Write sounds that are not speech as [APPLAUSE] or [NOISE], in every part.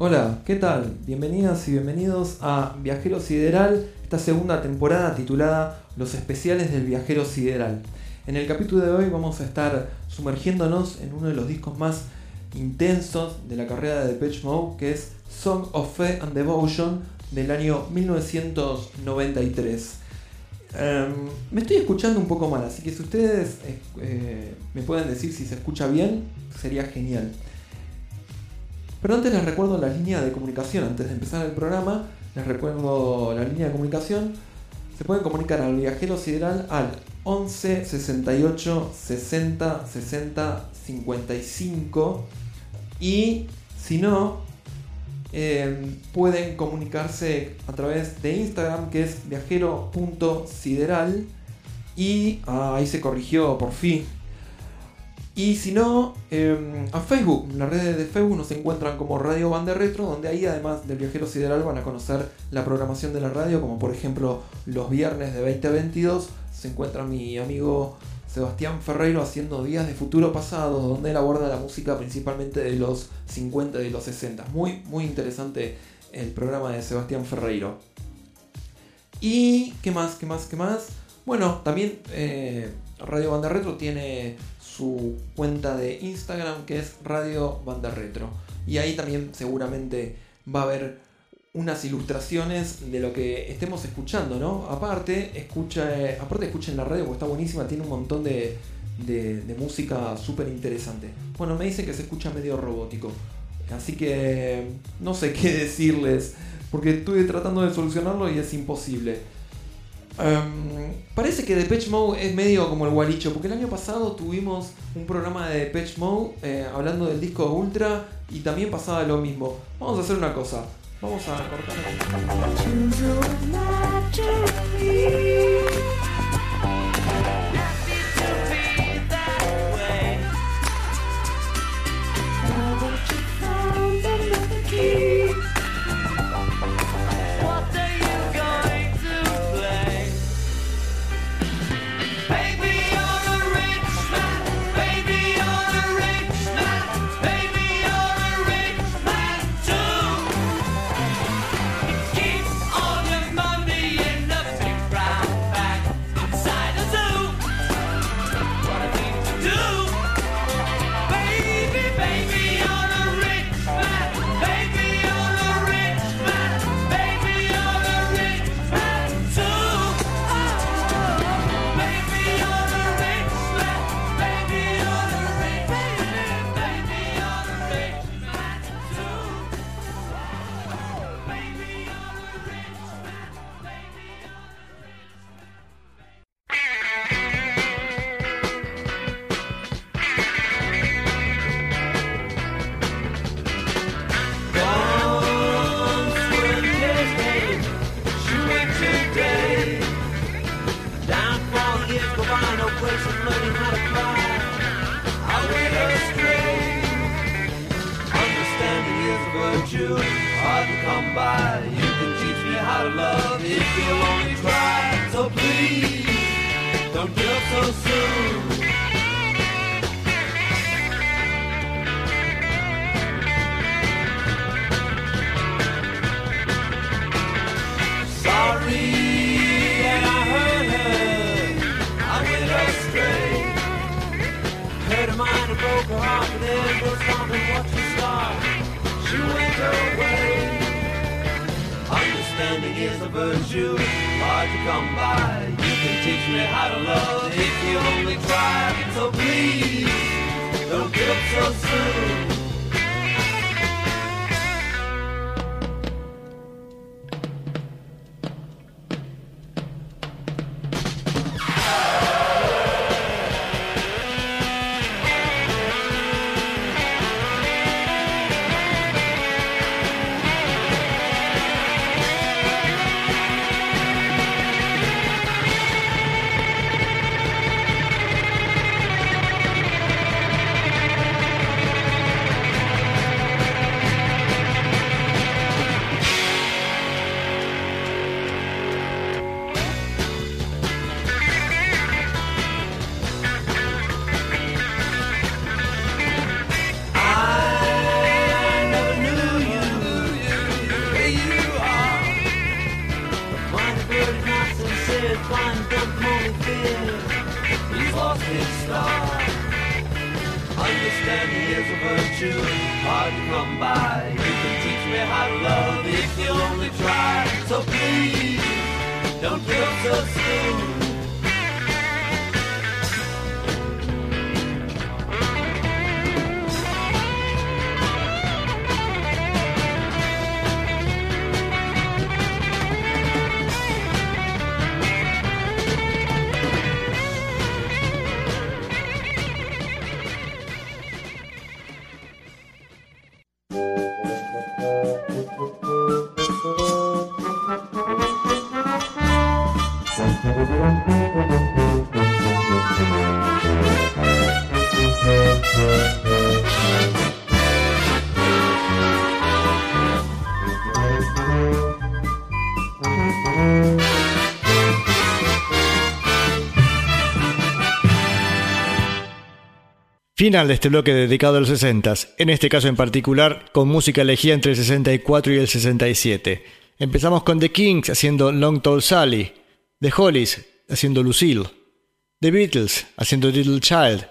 Hola, ¿qué tal? Bienvenidas y bienvenidos a Viajero Sideral, esta segunda temporada titulada Los especiales del Viajero Sideral. En el capítulo de hoy vamos a estar sumergiéndonos en uno de los discos más intensos de la carrera de Depeche Mode, que es Song of Faith and Devotion del año 1993. Em, me estoy escuchando un poco mal, así que si ustedes eh, me pueden decir si se escucha bien, sería genial. Pero antes les recuerdo la línea de comunicación, antes de empezar el programa, les recuerdo la línea de comunicación. Se pueden comunicar al viajero sideral al 11 68 60 60 55 y si no, em, pueden comunicarse a través de Instagram que es viajero.sideral y ah, ahí se corrigió por fin y si no, em, a Facebook, las redes de Facebook nos encuentran como Radio Banda Retro, donde ahí además del Viajero Sideral van a conocer la programación de la radio, como por ejemplo los viernes de 2022 se encuentra mi amigo Sebastián Ferreiro haciendo Días de Futuro Pasado, donde él aborda la música principalmente de los 50 y de los 60. Muy, muy interesante el programa de Sebastián Ferreiro. ¿Y qué más? ¿Qué más? ¿Qué más? Bueno, también eh, Radio Banda Retro tiene su cuenta de Instagram que es Radio Banda Retro. Y ahí también seguramente va a haber unas ilustraciones de lo que estemos escuchando, ¿no? Aparte, escucha, aparte escuchen la radio porque está buenísima, tiene un montón de, de, música súper interesante. Bueno, me dicen que se escucha medio robótico, así que no sé qué [LAUGHS] decirles, porque estuve tratando de solucionarlo y es imposible. Em, parece que Depeche Mode es medio como el gualicho, porque el año pasado tuvimos un programa de Depeche Mode eh, hablando del disco Ultra y también pasaba lo mismo. Vamos a hacer una cosa, vamos a cortar. A hard to come by. You can teach me how to love if you only try. So please, don't give up so soon. Final de este bloque dedicado a los 60 en este caso en particular con música elegida entre el 64 y el 67. Empezamos con The Kings haciendo Long Tall Sally, The Hollies haciendo Lucille, The Beatles haciendo Little Child,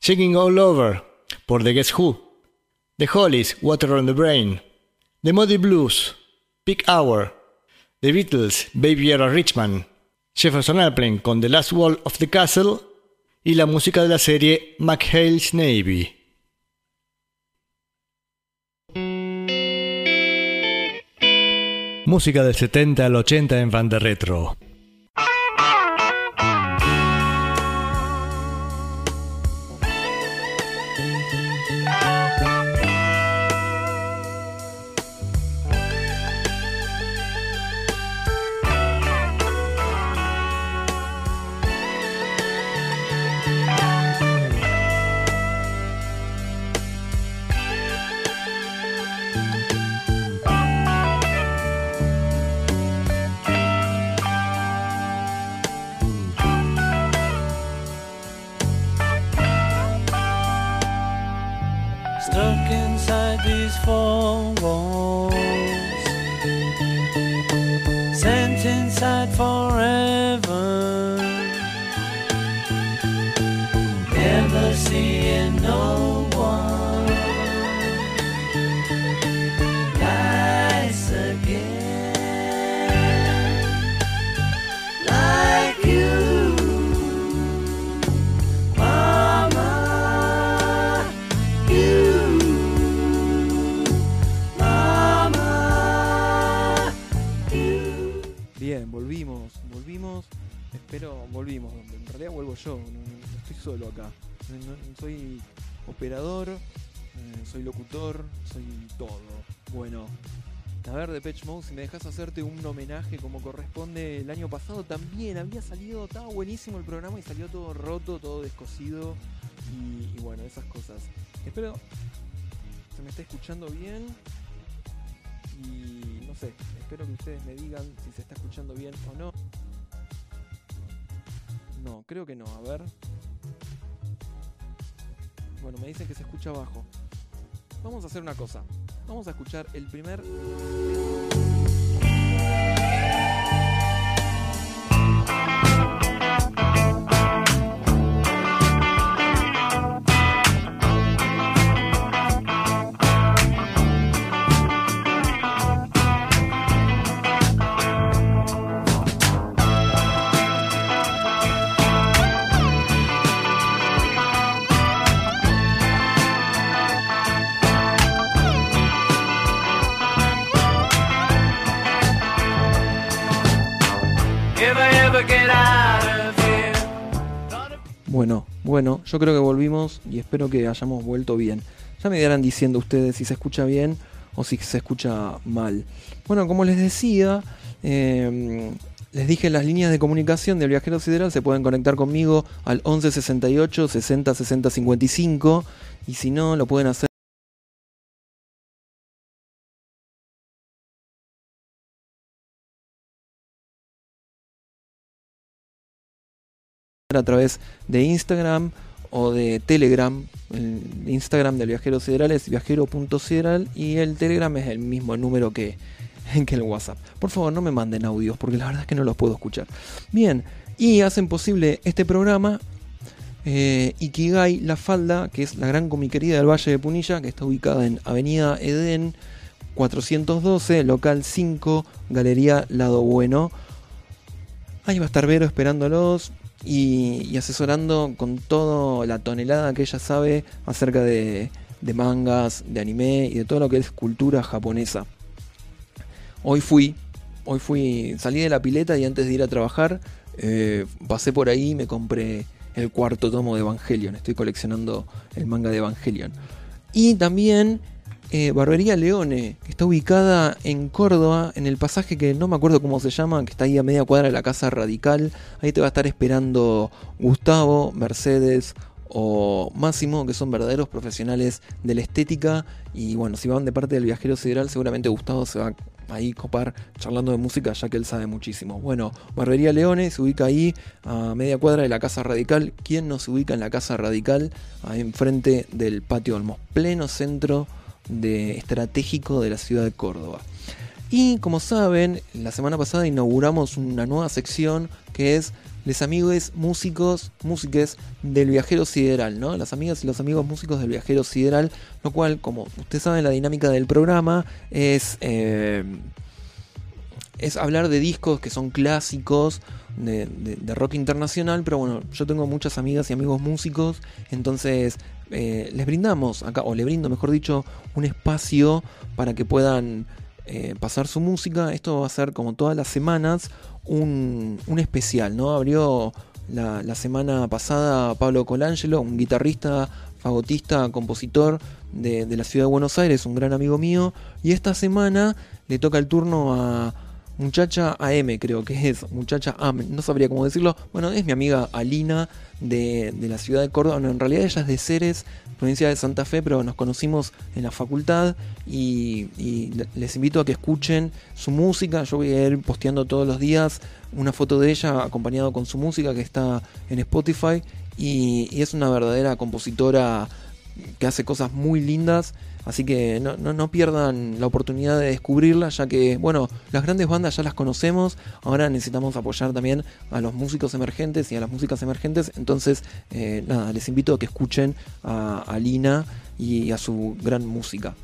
Shaking All Over por The Guess Who, The Hollies Water on the Brain, The Muddy Blues, Peak Hour, The Beatles Baby Era Richman, Jefferson Airplane con The Last Wall of the Castle y la música de la serie McHale's Navy. Música del 70 al 80 en Van de Retro. Four walls, sent inside forever. Never seeing yo, no, estoy solo acá. Soy operador, eh, soy locutor, soy todo. Bueno, a ver, de Patch Mode, si me dejas hacerte un homenaje como corresponde el año pasado, también había salido, estaba buenísimo el programa y salió todo roto, todo descosido y, bueno, esas cosas. Espero se me está escuchando bien. Y no sé, espero que ustedes me digan si se está escuchando bien o no. No, creo que no, a ver. Bueno, me dicen que se escucha bajo. Vamos a hacer una cosa. Vamos a escuchar el primer Bueno, bueno, yo creo que volvimos y espero que hayamos vuelto bien. Ya me irán diciendo ustedes si se escucha bien o si se escucha mal. Bueno, como les decía, eh, les dije las líneas de comunicación del viajero sideral se pueden conectar conmigo al 11 68 60 60 55 y si no lo pueden hacer a través de Instagram o de Telegram. El Instagram del viajero sideral es viajero.sideral y el Telegram es el mismo número que, [LAUGHS] que el WhatsApp. Por favor, no me manden audios porque la verdad es que no los puedo escuchar. Bien, y hacen posible este programa eh, Ikigai La Falda, que es la gran comiquería del Valle de Punilla, que está ubicada en Avenida Edén 412, local 5, Galería Lado Bueno. Ahí va a estar Vero esperándolos y, asesorando con toda la tonelada que ella sabe acerca de, de mangas, de anime y de todo lo que es cultura japonesa. Hoy fui, hoy fui, salí de la pileta y antes de ir a trabajar, eh, pasé por ahí y me compré el cuarto tomo de Evangelion. Estoy coleccionando el manga de Evangelion. Y también eh, Barbería Leone, que está ubicada en Córdoba, en el pasaje que no me acuerdo cómo se llama, que está ahí a media cuadra de la Casa Radical. Ahí te va a estar esperando Gustavo, Mercedes o Máximo, que son verdaderos profesionales de la estética. Y bueno, si van de parte del viajero sideral, seguramente Gustavo se va ahí copar charlando de música, ya que él sabe muchísimo. Bueno, Barbería Leone se ubica ahí a media cuadra de la Casa Radical. ¿Quién no se ubica en la Casa Radical? Ahí enfrente del Patio Olmos, pleno centro de estratégico de la ciudad de Córdoba. Y como saben, la semana pasada inauguramos una nueva sección que es les amigos músicos, músiques del viajero sideral, ¿no? Las amigas y los amigos músicos del viajero sideral, lo cual, como ustedes saben, la dinámica del programa es, eh, es hablar de discos que son clásicos de, de- de rock internacional, pero bueno, yo tengo muchas amigas y amigos músicos, entonces eh, les brindamos acá, o le brindo, mejor dicho, un espacio para que puedan eh, pasar su música. Esto va a ser como todas las semanas un, un especial, ¿no? Abrió la, semana pasada Pablo Colangelo, un guitarrista, fagotista, compositor de, de la ciudad de Buenos Aires, un gran amigo mío. Y esta semana le toca el turno a Muchacha AM, creo que es Muchacha AM, no sabría cómo decirlo. Bueno, es mi amiga Alina de, la ciudad de Córdoba. No, en realidad ella es de Ceres, provincia de Santa Fe, pero nos conocimos en la facultad y, y le- les invito a que escuchen su música. Yo voy a ir posteando todos los días una foto de ella acompañado con su música que está en Spotify y es una verdadera compositora que hace cosas muy lindas. Así que no, no, pierdan la oportunidad de descubrirla, ya que, bueno, las grandes bandas ya las conocemos, ahora necesitamos apoyar también a los músicos emergentes y a las músicas emergentes. Entonces, eh, nada, les invito a que escuchen a, a Lina y a su gran música.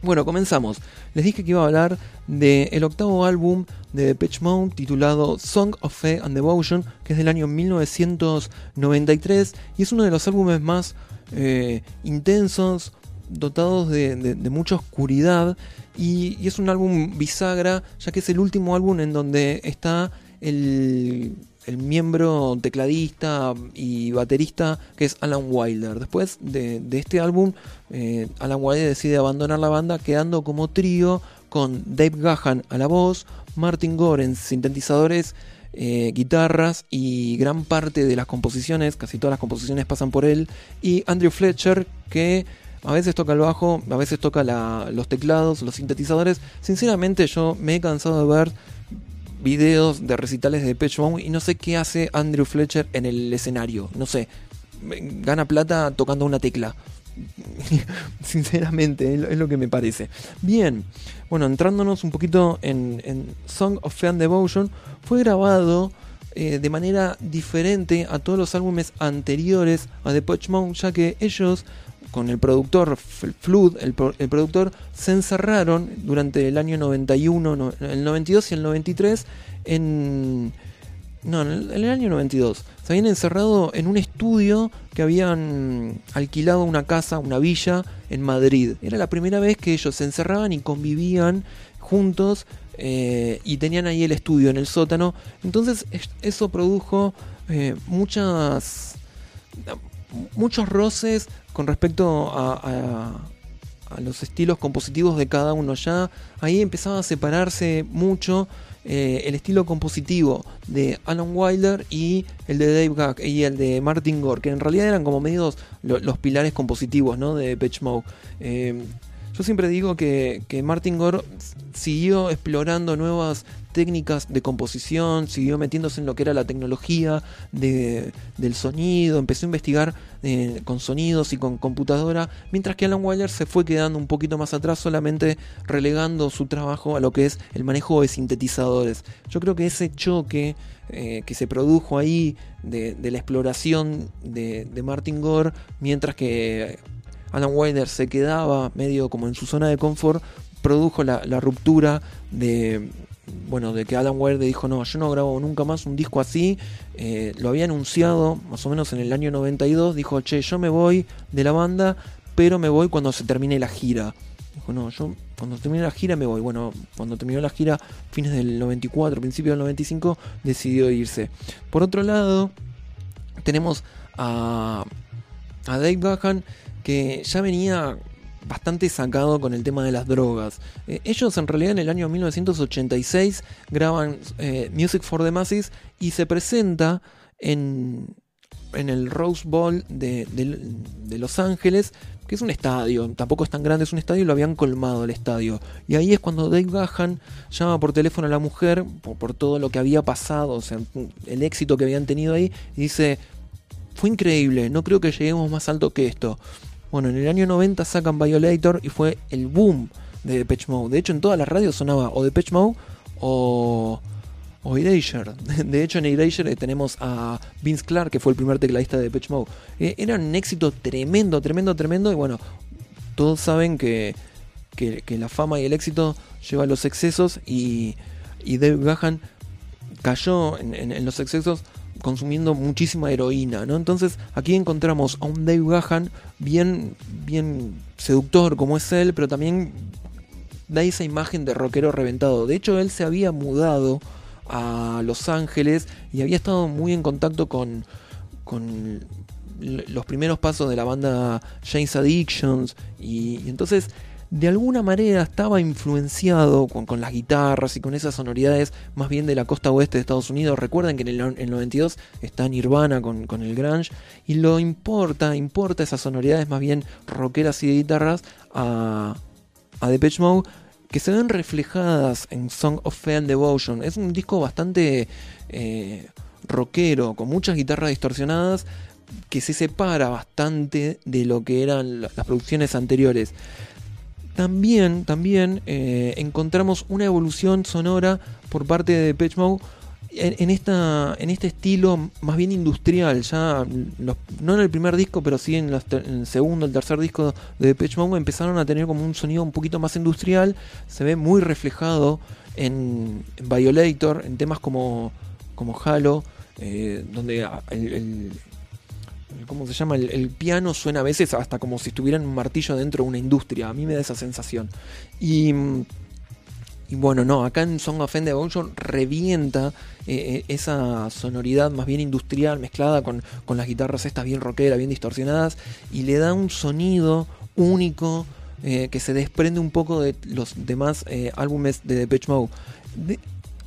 Bueno, comenzamos. Les dije que iba a hablar del octavo álbum de Depeche titulado Song of Faith and Devotion, que es del año 1993 y es uno de los álbumes más eh, intensos, dotados de, mucha oscuridad y, es un álbum bisagra, ya que es el último álbum en donde está el, miembro tecladista y baterista que es Alan Wilder. Después de, de este álbum, eh, Alan Wilder decide abandonar la banda quedando como trío con Dave Gahan a la voz, Martin Gore en sintetizadores, eh, guitarras y gran parte de las composiciones, casi todas las composiciones pasan por él, y Andrew Fletcher que A veces toca el bajo, a veces toca los teclados, los sintetizadores. Sinceramente yo me he cansado de ver videos de recitales de Depeche y no sé qué hace Andrew Fletcher en el escenario. No sé, gana plata tocando una tecla. [LAUGHS] Sinceramente, es lo, que me parece. Bien, bueno, entrándonos un poquito en, Song of Fan Devotion, fue grabado eh, de manera diferente a todos los álbumes anteriores a Depeche Mode, ya que ellos con el productor Flood, el, el productor, se encerraron durante el año 91, no, el 92 y el 93 en... No, en el, año 92. Se habían encerrado en un estudio que habían alquilado una casa, una villa en Madrid. Era la primera vez que ellos se encerraban y convivían juntos eh, y tenían ahí el estudio en el sótano. Entonces es- eso produjo eh, muchas muchos roces con respecto a, los estilos compositivos de cada uno. Ya ahí empezaba a separarse mucho eh, el estilo compositivo de Alan Wilder y el de Dave Gack y el de Martin Gore, que en realidad eran como medios lo- los pilares compositivos ¿no? de Pitch Mode. Eh, yo siempre digo que, que Martin Gore siguió explorando nuevas técnicas de composición, siguió metiéndose en lo que era la tecnología de- del sonido, empezó a investigar eh, con sonidos y con computadora, mientras que Alan Wilder se fue quedando un poquito más atrás, solamente relegando su trabajo a lo que es el manejo de sintetizadores. Yo creo que ese choque eh, que se produjo ahí de, de la exploración de, de Martin Gore, mientras que Alan Wilder se quedaba medio como en su zona de confort, produjo la, ruptura de, bueno, de que Alan Wilder dijo, no, yo no grabo nunca más un disco así, Eh, lo había anunciado más o menos en el año 92, dijo, che, yo me voy de la banda, pero me voy cuando se termine la gira. Dijo, no, yo cuando termine la gira me voy. Bueno, cuando terminó la gira, fines del 94, principios del 95, decidió irse. Por otro lado, tenemos a, a Dave Gahan que ya venía bastante sacado con el tema de las drogas. Eh, ellos en realidad en el año 1986 graban eh, Music for the Masses y se presenta en, en el Rose Bowl de, de- Los Ángeles, que es un estadio, tampoco es tan grande, es un estadio y lo habían colmado el estadio. Y ahí es cuando Dave Gahan llama por teléfono a la mujer por, por todo lo que había pasado, o sea, el éxito que habían tenido ahí, y dice, fue increíble, no creo que lleguemos más alto que esto. Bueno, en el año 90 sacan Violator y fue el boom de Depeche Mode. De hecho, en todas las radios sonaba o Depeche Mode o, o Erasure. [LAUGHS] De hecho, en Erasure tenemos a Vince Clark, que fue el primer tecladista de Depeche Mode. Eh, era un éxito tremendo, tremendo, tremendo. Y bueno, todos saben que, que, la fama y el éxito lleva a los excesos y, y Dave Gahan cayó en los excesos consumiendo muchísima heroína, ¿no? Entonces aquí encontramos a un Dave Gahan bien, bien seductor como es él, pero también da esa imagen de rockero reventado. De hecho, él se había mudado a Los Ángeles y había estado muy en contacto con, con los primeros pasos de la banda James Addictions y, y entonces de alguna manera estaba influenciado con, las guitarras y con esas sonoridades más bien de la costa oeste de Estados Unidos. Recuerden que en el, en el 92 está Nirvana con, el grunge y lo importa, importa esas sonoridades más bien rockeras y de guitarras a, a Depeche Mode que se ven reflejadas en Song of Fear and Devotion. Es un disco bastante eh, rockero, con muchas guitarras distorsionadas, que se separa bastante de lo que eran la- las producciones anteriores. También, también eh, encontramos una evolución sonora por parte de Depeche Mode en, en esta, en este estilo más bien industrial. Ya no en el primer disco, pero sí en, el segundo, el tercer disco de Depeche Mode empezaron a tener como un sonido un poquito más industrial. Se ve muy reflejado en, Violator, en temas como, como Halo, eh, donde el- ¿Cómo se llama? El, piano suena a veces hasta como si estuviera en un martillo dentro de una industria. A mí me da esa sensación. Y, y bueno, no, acá en Song of Fame Devotion revienta eh, eh, esa sonoridad más bien industrial mezclada con, con las guitarras estas bien rockeras, bien distorsionadas y le da un sonido único eh, que se desprende un poco de los demás álbumes de Depeche Mode. De-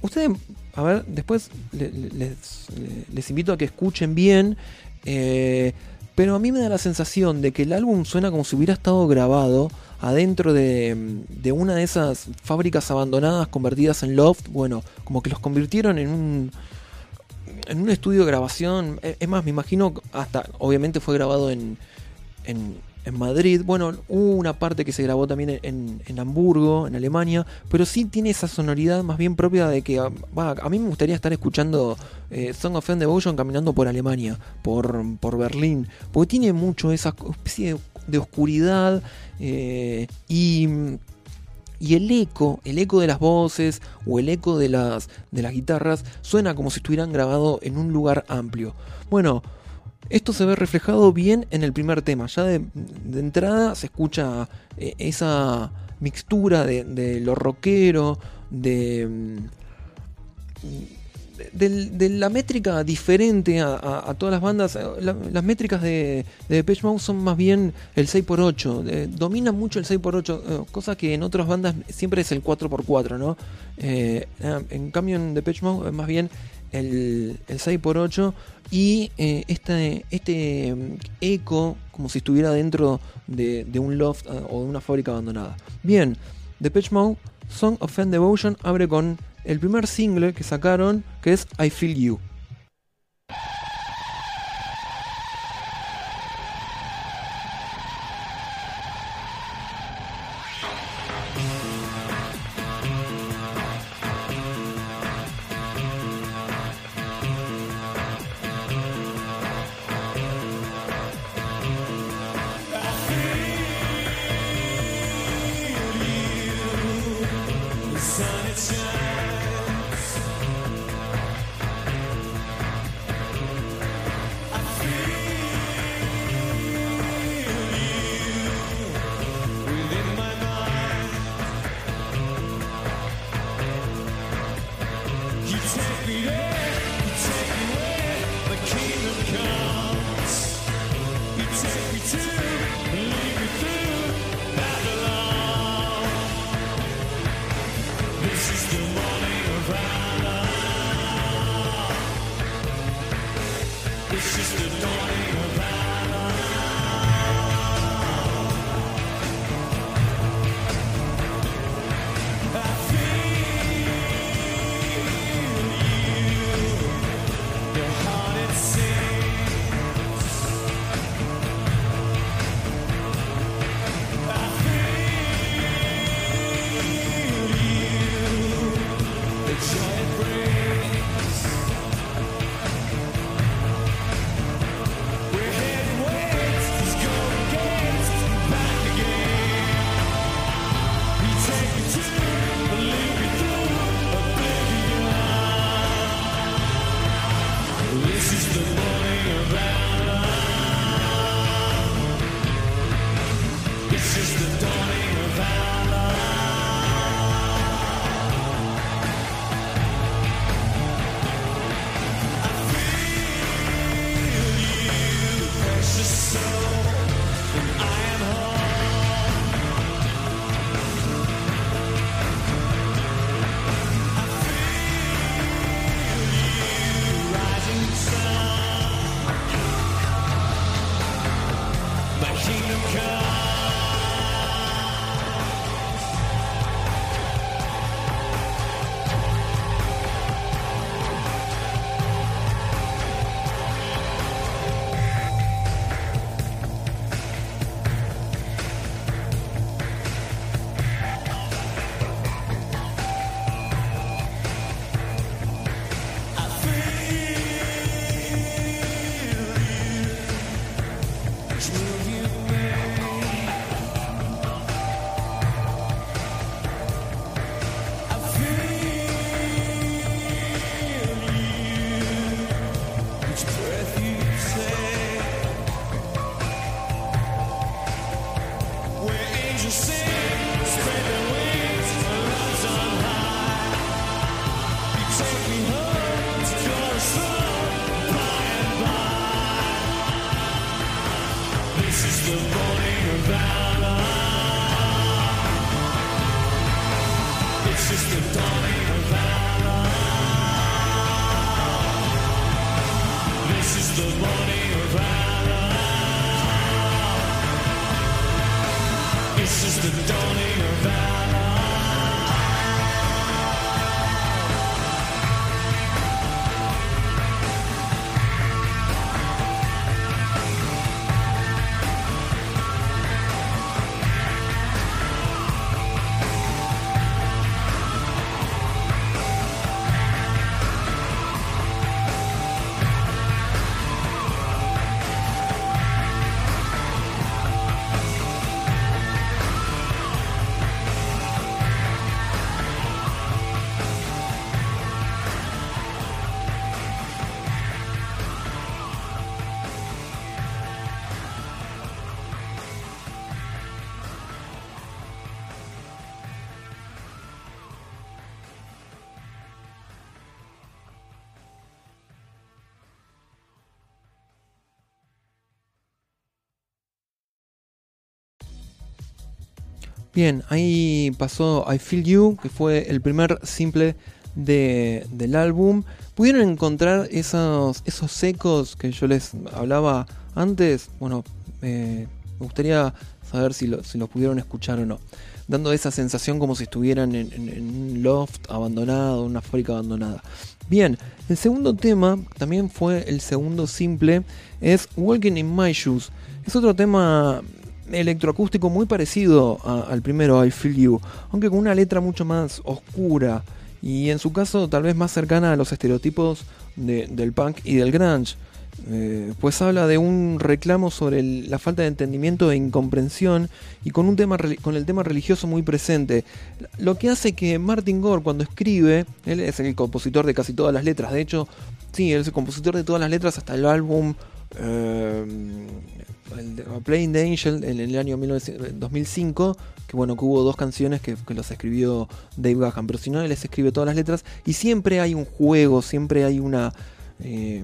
ustedes, a ver, después le- le- les, le- les invito a que escuchen bien. Eh, pero a mí me da la sensación de que el álbum suena como si hubiera estado grabado adentro de, una de esas fábricas abandonadas convertidas en loft. Bueno, como que los convirtieron en un, en un estudio de grabación. E- Es más, me imagino, hasta, obviamente fue grabado en, en Madrid. Bueno, hubo una parte que se grabó también en, en Hamburgo, en Alemania, pero sí tiene esa sonoridad más bien propia de que, a mí me gustaría estar escuchando eh, Song of Fan Devotion caminando por Alemania, por, por Berlín, porque tiene mucho esa especie de, de oscuridad eh, y y el eco, el eco de las voces o el eco de las, de las guitarras suena como si estuvieran grabado en un lugar amplio. Bueno, esto se ve reflejado bien en el primer tema. Ya de, de entrada se escucha eh, esa mixtura de, de lo rockero, de, mm, de, la métrica diferente a, a- a todas las bandas. Eh, la- las métricas de, de Depeche Mode son más bien el 6x8. eh, mucho el 6x8, eh, cosa que en otras bandas siempre es el 4x4, ¿no? Eh, eh, en cambio en Depeche Mode es más bien el, el 6x8 y eh, este, mm, eco como si estuviera dentro de, de un loft eh, o de una fábrica abandonada. Bien, Depeche Mode, Song of Fan Devotion abre con el primer single que sacaron que es I Feel You. Bien, ahí pasó I Feel You, que fue el primer simple de- del álbum. ¿Pudieron encontrar esos, esos ecos que yo les hablaba antes? Bueno, eh, me gustaría saber si, lo- si los pudieron escuchar o no. Dando esa sensación como si estuvieran en, en- en un loft abandonado, una fábrica abandonada. Bien, el segundo tema, también fue el segundo simple, es Walking in My Shoes. Es otro tema electroacústico muy parecido al primero, I Feel You, aunque con una letra mucho más oscura y en su caso tal vez más cercana a los estereotipos de- del punk y del grunge. Eh, pues habla de un reclamo sobre la falta de entendimiento e incomprensión y con un tema con el tema religioso muy presente lo que hace que Martin Gore cuando escribe él es el compositor de casi todas las letras de hecho sí él es el compositor de todas las letras hasta el álbum eh, el de- Playing the Angel en el año 1900 2005 que bueno que hubo dos canciones que, que los escribió Dave Gahan pero si no él les escribe todas las letras y siempre hay un juego siempre hay una eh,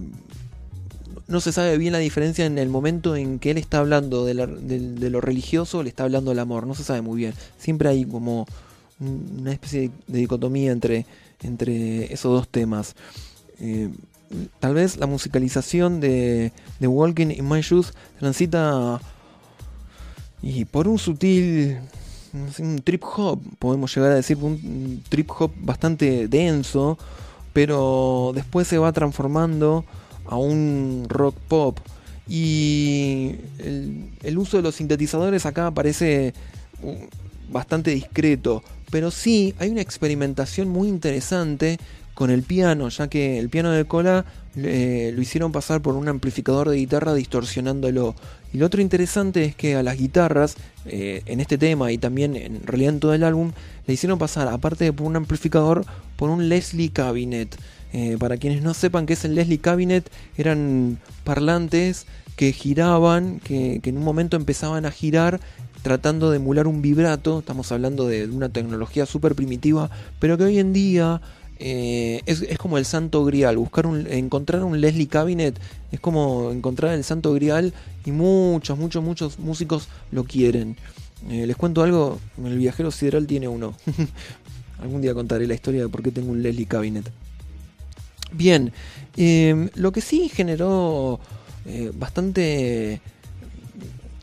no se sabe bien la diferencia en el momento en que él está hablando de, lo religioso o le está hablando del amor. No se sabe muy bien. Siempre hay como un- una especie de, de dicotomía entre, entre esos dos temas. Eh, tal vez la musicalización de, Walking in My Shoes transita y por un sutil trip hop, podemos llegar a decir un, trip hop bastante denso, pero después se va transformando a un rock pop. Y el, el uso de los sintetizadores acá parece uh, bastante discreto, pero sí hay una experimentación muy interesante con el piano, ya que el piano de cola eh, lo hicieron pasar por un amplificador de guitarra distorsionándolo. Y lo otro interesante es que a las guitarras, eh, en este tema y también en realidad en todo el álbum, le hicieron pasar, aparte de por un amplificador, por un Leslie Cabinet. Eh, para quienes no sepan qué es el Leslie Cabinet, eran parlantes que giraban, que, que en un momento empezaban a girar tratando de emular un vibrato. Estamos hablando de, una tecnología súper primitiva, pero que hoy en día eh, es, es como el santo grial. Buscar un, encontrar un Leslie Cabinet es como encontrar el santo grial y muchos, muchos, muchos músicos lo quieren. Eh, les cuento algo, el viajero sideral tiene uno. [LAUGHS] Algún día contaré la historia de por qué tengo un Leslie Cabinet. Bien, eh, lo que sí generó bastante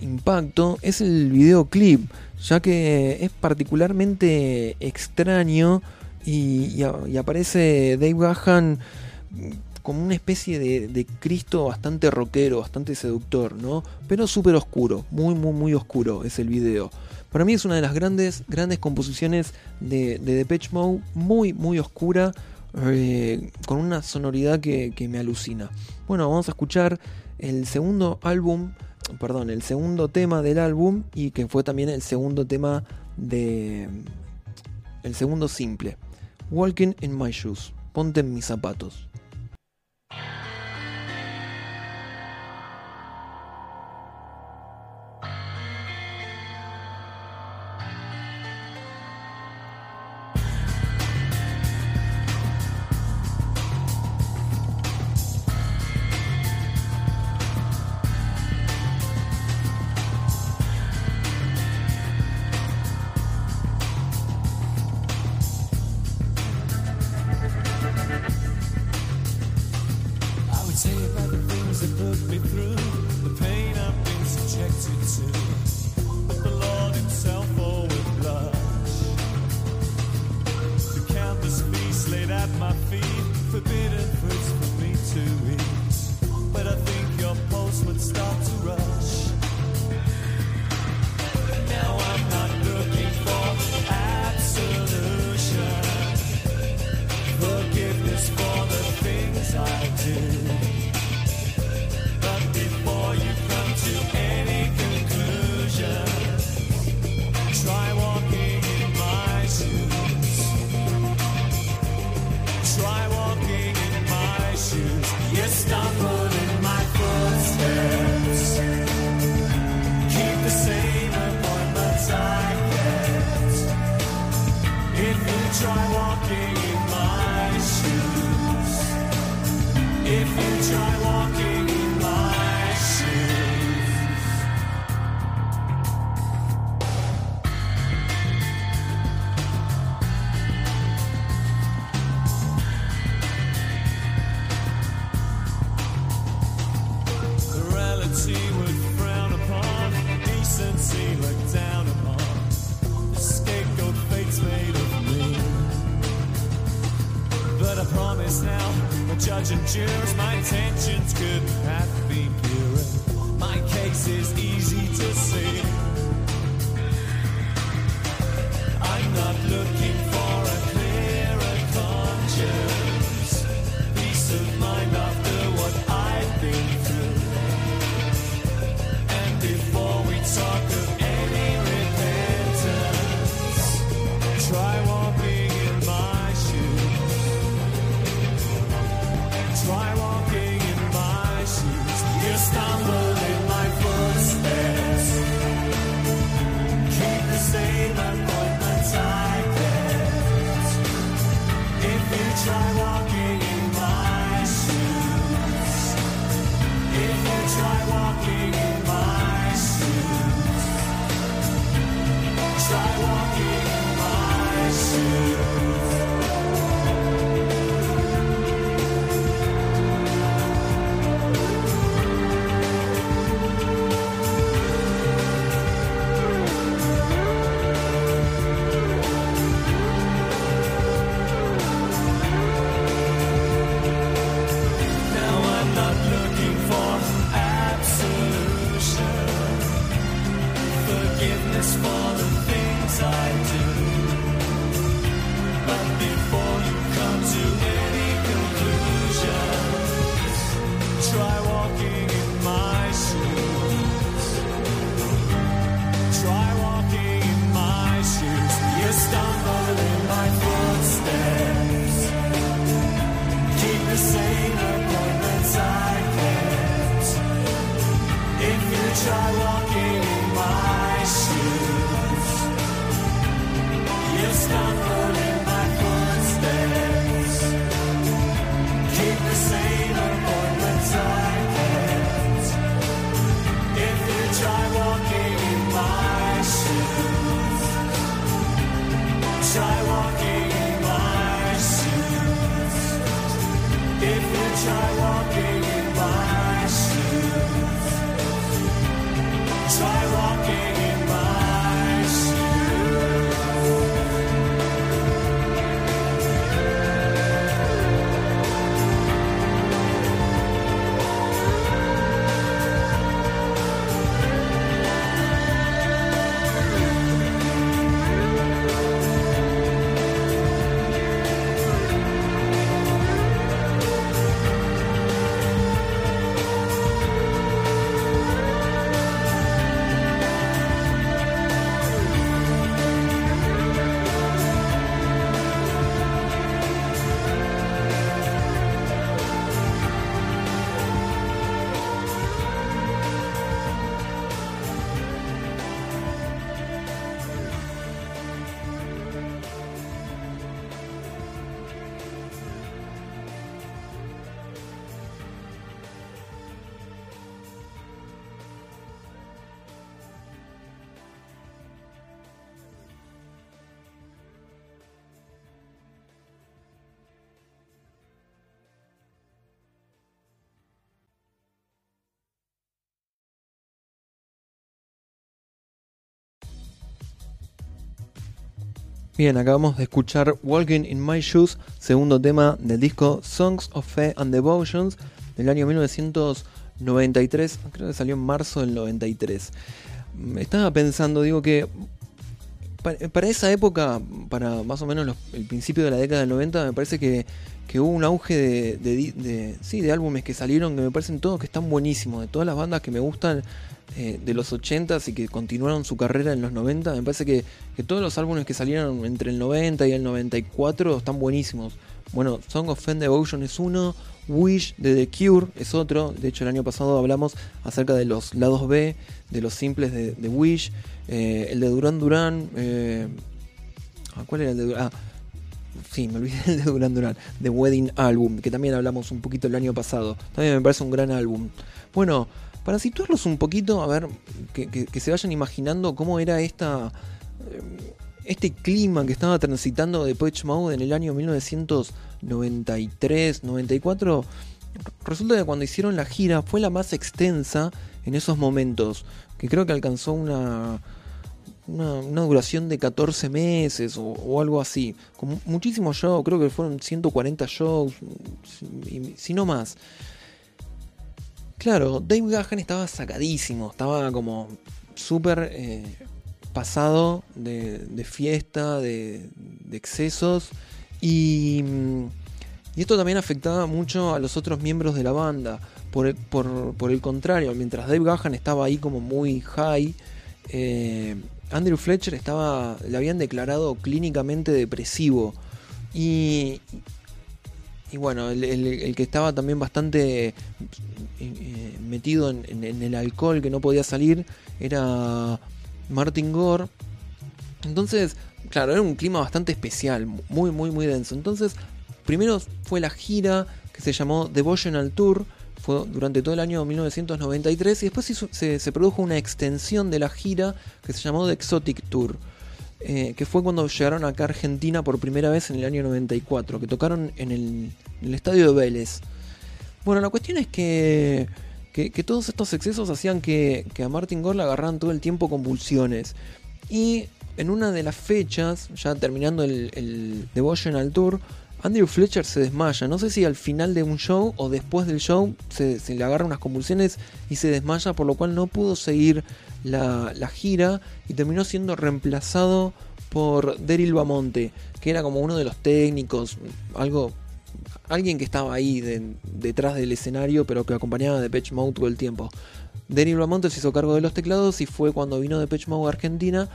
impacto es el videoclip, ya que es particularmente extraño y, aparece Dave Gahan como una especie de, de Cristo bastante rockero, bastante seductor, ¿no? Pero súper oscuro, muy, muy, muy oscuro es el video. Para mí es una de las grandes, grandes composiciones de, de Depeche Mode, muy, muy oscura, eh, con una sonoridad que, que me alucina. Bueno, vamos a escuchar el segundo álbum, perdón, el segundo tema del álbum y que fue también el segundo tema de... El segundo simple. Walking in my shoes. Ponte mis zapatos. shine. Bien, acabamos de escuchar Walking in My Shoes, segundo tema del disco Songs of Faith and Devotions del año 1993, creo que salió en marzo del 93. Mm, Estaba pensando, digo que pa- para esa época, para más o menos el principio de la década del 90, me parece que, que hubo un auge de, sí, de álbumes que salieron que me parecen todos que están buenísimos, de todas las bandas que me gustan eh, de los 80s y que continuaron su carrera en los 90, me parece que, que todos los álbumes que salieron entre el 90 y el 94 están buenísimos. Bueno, Song of Fend Devotion es uno, Wish de The Cure es otro, de hecho el año pasado hablamos acerca de los lados B, de los simples de, de Wish, eh, el de Duran Duran, eh, ah, ¿cuál era el de Duran? Ah, sí, me olvidé [LAUGHS] el de Duran Duran, The Wedding Album, que también hablamos un poquito el año pasado. También me parece un gran álbum. Bueno, para situarlos un poquito, a ver, que, se vayan imaginando cómo era esta, eh, este clima que estaba transitando de Pitch Mode en el año 1993, 94. Resulta que cuando hicieron la gira fue la más extensa en esos momentos, que creo que alcanzó una, una, duración de 14 meses o, algo así, con mu- muchísimos shows, creo que fueron 140 shows, si, no más. Claro, Dave Gahan estaba sacadísimo, estaba como súper eh, pasado de, fiesta, de, excesos y, y esto también afectaba mucho a los otros miembros de la banda. Por el, por, por el contrario, mientras Dave Gahan estaba ahí como muy high, eh, Andrew Fletcher estaba, le habían declarado clínicamente depresivo. Y, y bueno, el, que estaba también bastante eh, eh, metido en el alcohol, que no podía salir, era Martin Gore. Entonces, claro, era un clima bastante especial, muy, muy, muy denso. Entonces, primero fue la gira que se llamó Devotional Tour, fue durante todo el año 1993, y después se, produjo una extensión de la gira que se llamó The Exotic Tour, eh, que fue cuando llegaron acá a Argentina por primera vez en el año 94, que tocaron en el, estadio de Vélez. Bueno, la cuestión es que, que, que todos estos excesos hacían que, que a Martin Gore le agarraran todo el tiempo convulsiones. Y en una de las fechas, ya terminando el, el Devotional Tour, Andrew Fletcher se desmaya. No sé si al final de un show o después del show se, le agarra unas convulsiones y se desmaya, por lo cual no pudo seguir la, gira y terminó siendo reemplazado por Daryl Bamonte, que era como uno de los técnicos, algo alguien que estaba ahí de- detrás del escenario, pero que acompañaba a Depeche Mode todo el tiempo. Daryl Bamonte se hizo cargo de los teclados y fue cuando vino Depeche Mode a Argentina,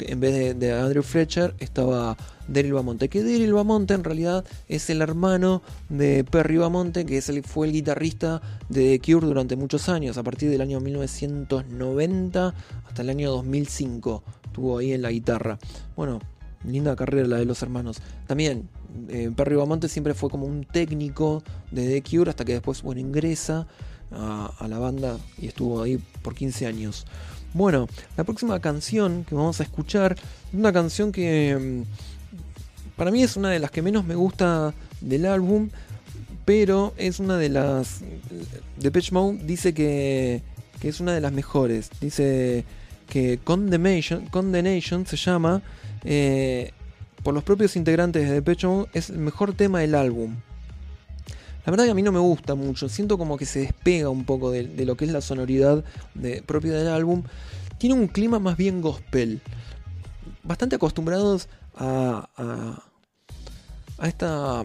en vez de, Andrew Fletcher estaba Daryl Bamonte. Que Daryl Bamonte en realidad es el hermano de Perry Bamonte, que es fue el guitarrista de The Cure durante muchos años, a partir del año 1990 hasta el año 2005. Estuvo ahí en la guitarra. Bueno, linda carrera la de los hermanos. También eh, Perry Bamonte siempre fue como un técnico de The Cure hasta que después bueno, ingresa a la banda y estuvo ahí por 15 años. Bueno, la próxima canción que vamos a escuchar es una canción que mm, para mí es una de las que menos me gusta del álbum, pero es una de las... Depeche Mode dice que, es una de las mejores. Dice que Condemnation, Condemnation se llama, eh, por los propios integrantes de Depeche Mode, es el mejor tema del álbum. La verdad que a mí no me gusta mucho, siento como que se despega un poco de, lo que es la sonoridad de- propia del álbum. Tiene un clima más bien gospel. Bastante acostumbrados a, a, estas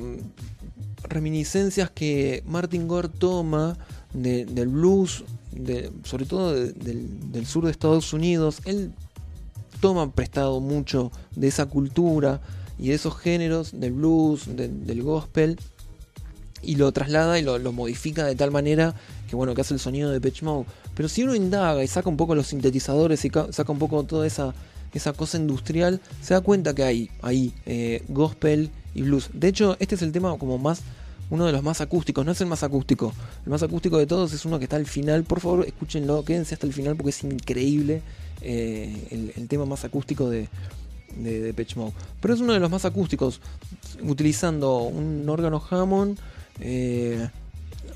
reminiscencias que Martin Gore toma de- del blues, sobre todo de- del, sur de Estados Unidos. Él toma prestado mucho de esa cultura y de esos géneros, del blues, de- del gospel, y lo traslada y lo, modifica de tal manera que bueno que hace el sonido de Pitch Mode. Pero si uno indaga y saca un poco los sintetizadores y ca- saca un poco toda esa, esa cosa industrial, se da cuenta que hay ahí eh, gospel y blues. De hecho, este es el tema como más uno de los más acústicos, no es el más acústico. El más acústico de todos es uno que está al final. Por favor, escúchenlo, quédense hasta el final porque es increíble eh, el, tema más acústico de, de Depeche Mode. Pero es uno de los más acústicos, utilizando un órgano Hammond, eh,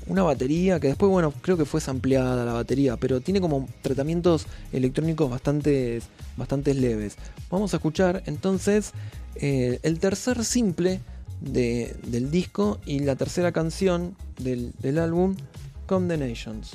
una batería que después, bueno, creo que fue sampleada la batería, pero tiene como tratamientos electrónicos bastante, bastante leves. Vamos a escuchar entonces eh, el tercer simple de- del disco y la tercera canción del, del álbum, Condemnations.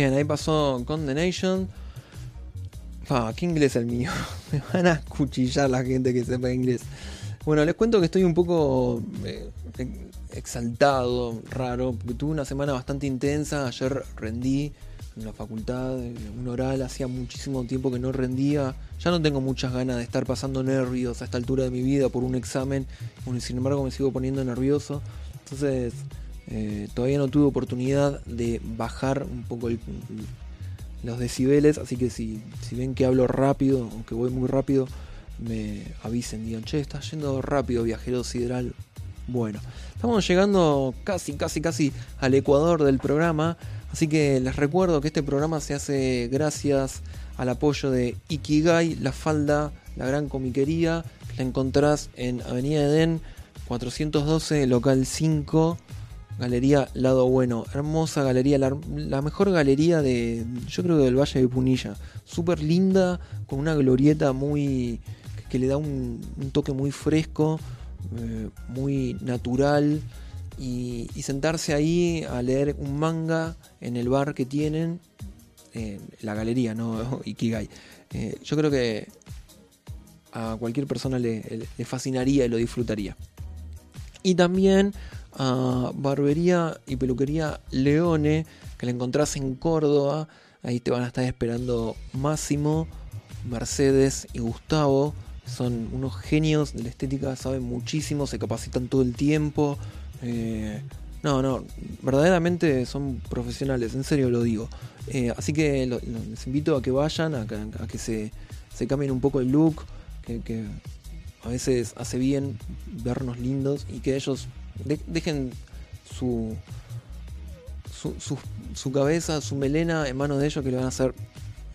Bien, ahí pasó Condemnation. Ah, qué inglés el mío. [LAUGHS] Me van a cuchillar la gente que sepa inglés. Bueno, les cuento que estoy un poco eh, exaltado, raro, porque tuve una semana bastante intensa. Ayer rendí en la facultad, un oral, hacía muchísimo tiempo que no rendía. Ya no tengo muchas ganas de estar pasando nervios a esta altura de mi vida por un examen. Sin embargo me sigo poniendo nervioso. Entonces, eh, todavía no tuve oportunidad de bajar un poco los decibeles, así que si, ven que hablo rápido o que voy muy rápido, me avisen, digan, che, está yendo rápido, viajero sideral. Bueno, estamos llegando casi, casi, casi al ecuador del programa, así que les recuerdo que este programa se hace gracias al apoyo de Ikigai, La Falda, la gran comiquería, que la encontrás en Avenida Edén, 412, local 5. Galería Lado Bueno, hermosa galería, la, la mejor galería de, yo creo que del Valle de Punilla, súper linda, con una glorieta muy, que, le da un, toque muy fresco, eh, muy natural, y, sentarse ahí a leer un manga en el bar que tienen, en la galería, no [LAUGHS] Ikigai. Eh, yo creo que a cualquier persona le fascinaría y lo disfrutaría. Y también a Barbería y Peluquería Leone, que la encontrás en Córdoba. Ahí te van a estar esperando Máximo, Mercedes y Gustavo. Son unos genios de la estética, saben muchísimo, se capacitan todo el tiempo. Eh, no, no, verdaderamente son profesionales, en serio lo digo. Eh, así que les invito a que vayan, a, que- se, se cambien un poco el look, que a veces hace bien vernos lindos y que ellos de- dejen su, su, cabeza, su melena en manos de ellos que le van a hacer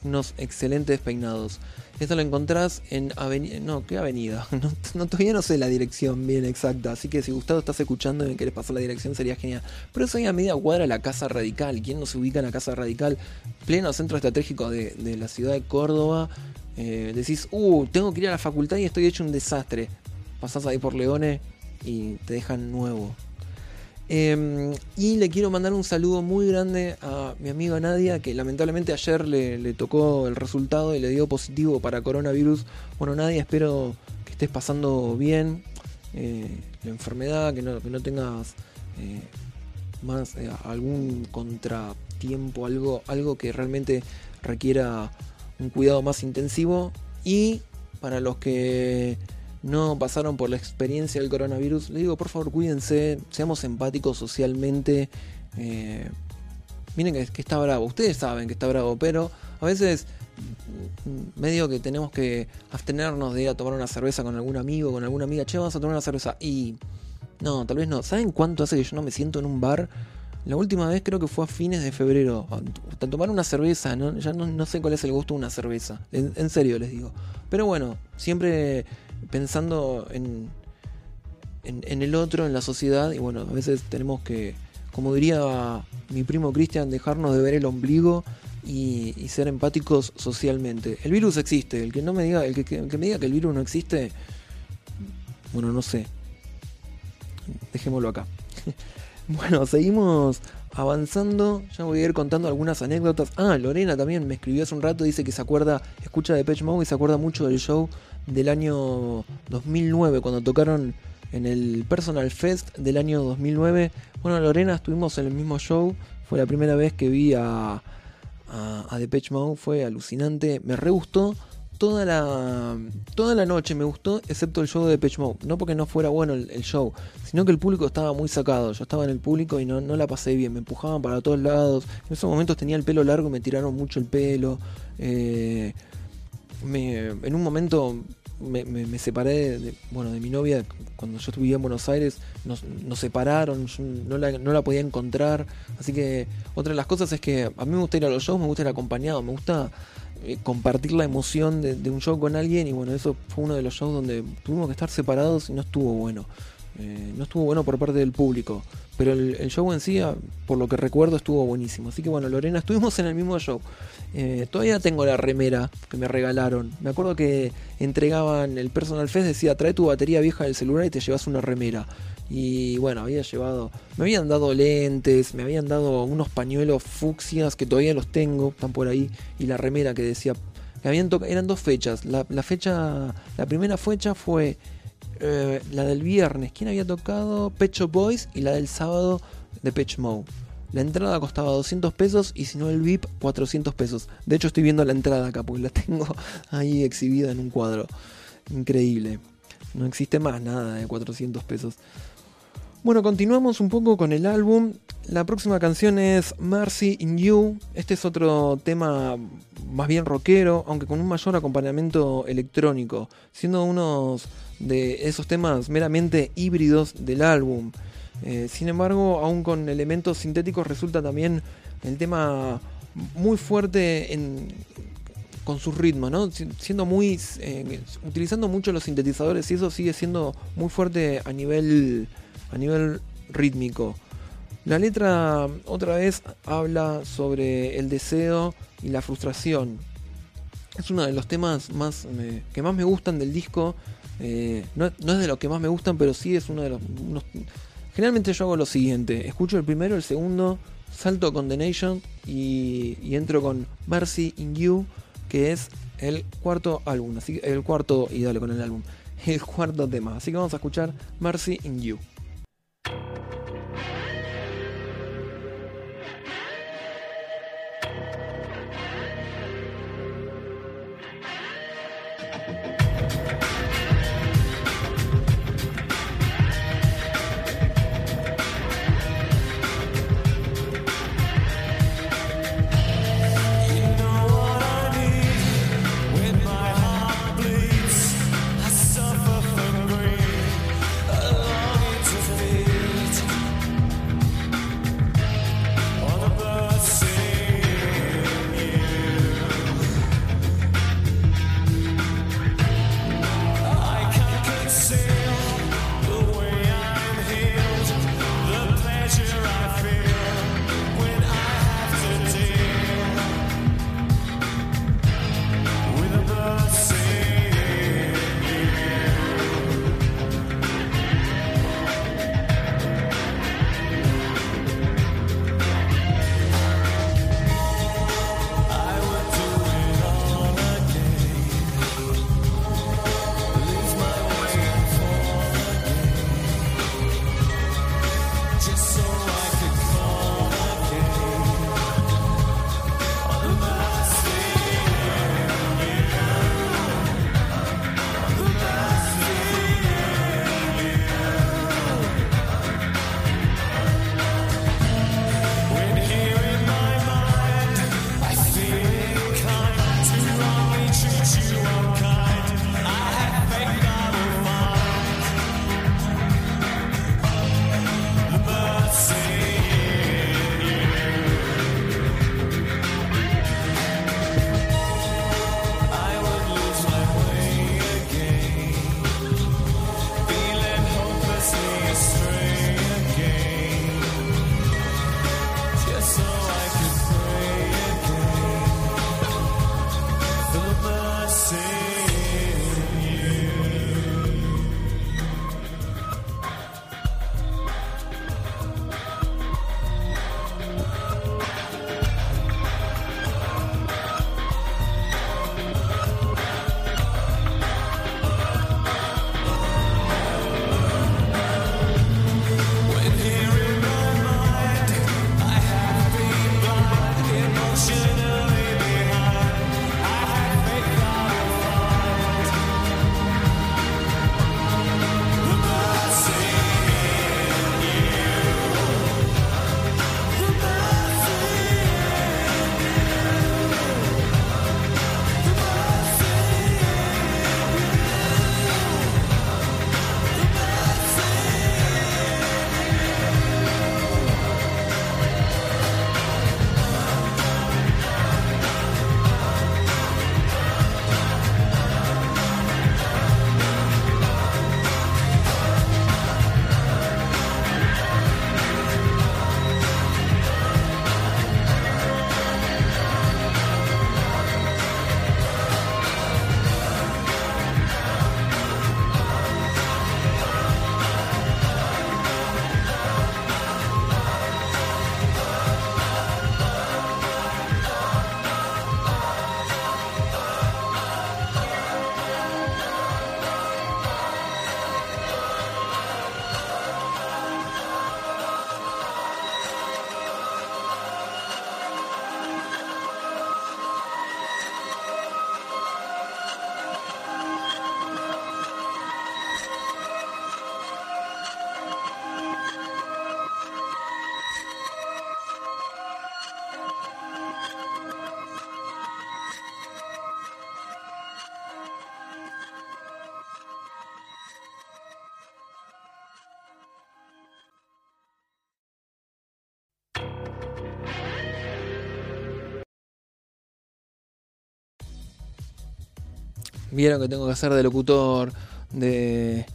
unos excelentes peinados. Esto lo encontrás en avenida... No, ¿qué avenida? [LAUGHS] No, todavía no sé la dirección bien exacta, así que si Gustavo estás escuchando y me querés pasar la dirección sería genial. Pero eso ahí a media cuadra la Casa Radical. ¿Quién no se ubica en la Casa Radical? Pleno centro estratégico de, de la ciudad de Córdoba. Eh, decís, uh, tengo que ir a la facultad y estoy hecho un desastre. Pasás ahí por Leone y te dejan nuevo. Eh, y le quiero mandar un saludo muy grande a mi amiga Nadia, que lamentablemente ayer le, le tocó el resultado y le dio positivo para coronavirus. Bueno, Nadia, espero que estés pasando bien eh, la enfermedad, que no, que no tengas eh, más eh, algún contratiempo, algo, algo que realmente requiera un cuidado más intensivo. Y para los que no pasaron por la experiencia del coronavirus, les digo, por favor, cuídense, seamos empáticos socialmente. eh, miren que, que está bravo, ustedes saben que está bravo, pero a veces mm, medio que tenemos que abstenernos de ir a tomar una cerveza con algún amigo, con alguna amiga, che, vamos a tomar una cerveza. Y no, tal vez no. ¿Saben cuánto hace que yo no me siento en un bar? La última vez creo que fue a fines de febrero. A, tomar una cerveza, ¿no? ya no, no sé cuál es el gusto de una cerveza. En serio les digo. Pero bueno, siempre pensando en, en, el otro, en la sociedad. Y bueno, a veces tenemos que, como diría mi primo Cristian, dejarnos de ver el ombligo y, ser empáticos socialmente. El virus existe. El que no me diga, el que, el me diga que el virus no existe, bueno, no sé. Dejémoslo acá. [LAUGHS] Bueno, seguimos avanzando. Ya voy a ir contando algunas anécdotas. Ah, Lorena también me escribió hace un rato. Dice que se acuerda, escucha de Pech Mode y se acuerda mucho del show del año 2009, cuando tocaron en el Personal Fest del año 2009. Bueno, Lorena, estuvimos en el mismo show. Fue la primera vez que vi a, a, a Depeche Mode. Fue alucinante. Me re gustó. Toda la, toda la noche me gustó, excepto el show de Depeche Mode. No porque no fuera bueno el, show, sino que el público estaba muy sacado. Yo estaba en el público y no, no la pasé bien. Me empujaban para todos lados. En esos momentos tenía el pelo largo, me tiraron mucho el pelo. Eh, me- en un momento me, separé de, bueno, de mi novia cuando yo vivía en Buenos Aires. Nos, separaron, yo no la, podía encontrar. Así que otra de las cosas es que a mí me gusta ir a los shows, me gusta ir acompañado, me gusta eh, compartir la emoción de, de un show con alguien. Y bueno, eso fue uno de los shows donde tuvimos que estar separados y no estuvo bueno. Eh, no estuvo bueno por parte del público. Pero el, show en sí, a- por lo que recuerdo, estuvo buenísimo. Así que bueno, Lorena, estuvimos en el mismo show. Eh, todavía tengo la remera que me regalaron. Me acuerdo que entregaban el Personal Fest, decía, trae tu batería vieja del celular y te llevas una remera. Y bueno, había llevado, me habían dado lentes, me habían dado unos pañuelos fucsias que todavía los tengo, están por ahí, y la remera que decía, que habían eran dos fechas. La fecha, la primera fecha fue eh, la del viernes, ¿quién había tocado? Pecho Boys y la del sábado de Pech Mode. La entrada costaba 200 pesos y si no el VIP 400 pesos. De hecho estoy viendo la entrada acá porque la [LAUGHS] tengo ahí exhibida en un cuadro. Increíble. No existe más nada de 400 pesos. Bueno, continuamos un poco con el álbum. La próxima canción es Mercy in You. Este es otro tema más bien rockero, aunque con un mayor acompañamiento electrónico, siendo uno de esos temas meramente híbridos del álbum. Eh, sin embargo, aún con elementos sintéticos resulta también el tema muy fuerte en, con sus ritmos, ¿no? Si- Siendo muy. eh, utilizando mucho los sintetizadores y eso sigue siendo muy fuerte a nivel. a nivel rítmico. La letra otra vez habla sobre el deseo y la frustración. Es uno de los temas más eh, que más me gustan del disco. Eh, no, no es de los que más me gustan, pero sí es uno de los. Generalmente yo hago lo siguiente: escucho el primero, el segundo, salto a Condemnation y, y entro con Mercy in You, que es el cuarto álbum. Así que el cuarto, y dale con el álbum, [LAUGHS] el cuarto tema. Así que vamos a escuchar Mercy in. You Vieron que tengo que hacer de locutor, de,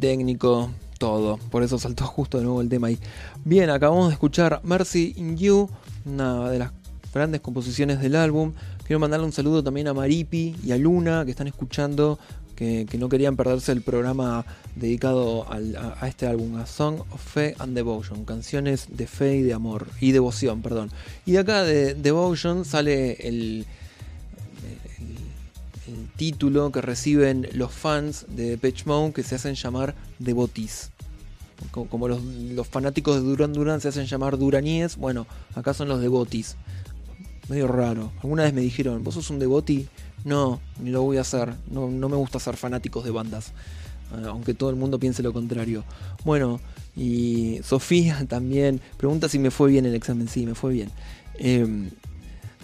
técnico, todo. Por eso saltó [LAUGHS] justo de nuevo el tema ahí. Bien, acabamos de escuchar Mercy in You, una de las grandes composiciones del álbum. Quiero mandarle un saludo también a Maripi y a Luna que están escuchando, que, no querían perderse el programa dedicado a, este álbum, a Song of Faith and Devotion, canciones de fe y de amor, y devoción, perdón. Y de acá de Devotion sale el título que reciben los fans de Depeche que se hacen llamar devotis. Co- Como los, los fanáticos de Duran Duran se hacen llamar duraníes, bueno, acá son los devotis. Medio raro. Alguna vez me dijeron, ¿vos sos un devoti? No, ni lo voy a hacer. No, no me gusta ser fanáticos de bandas. eh, aunque todo el mundo piense lo contrario. Bueno, y Sofía [LAUGHS] también pregunta si me fue bien el examen. Sí, me fue bien. Em,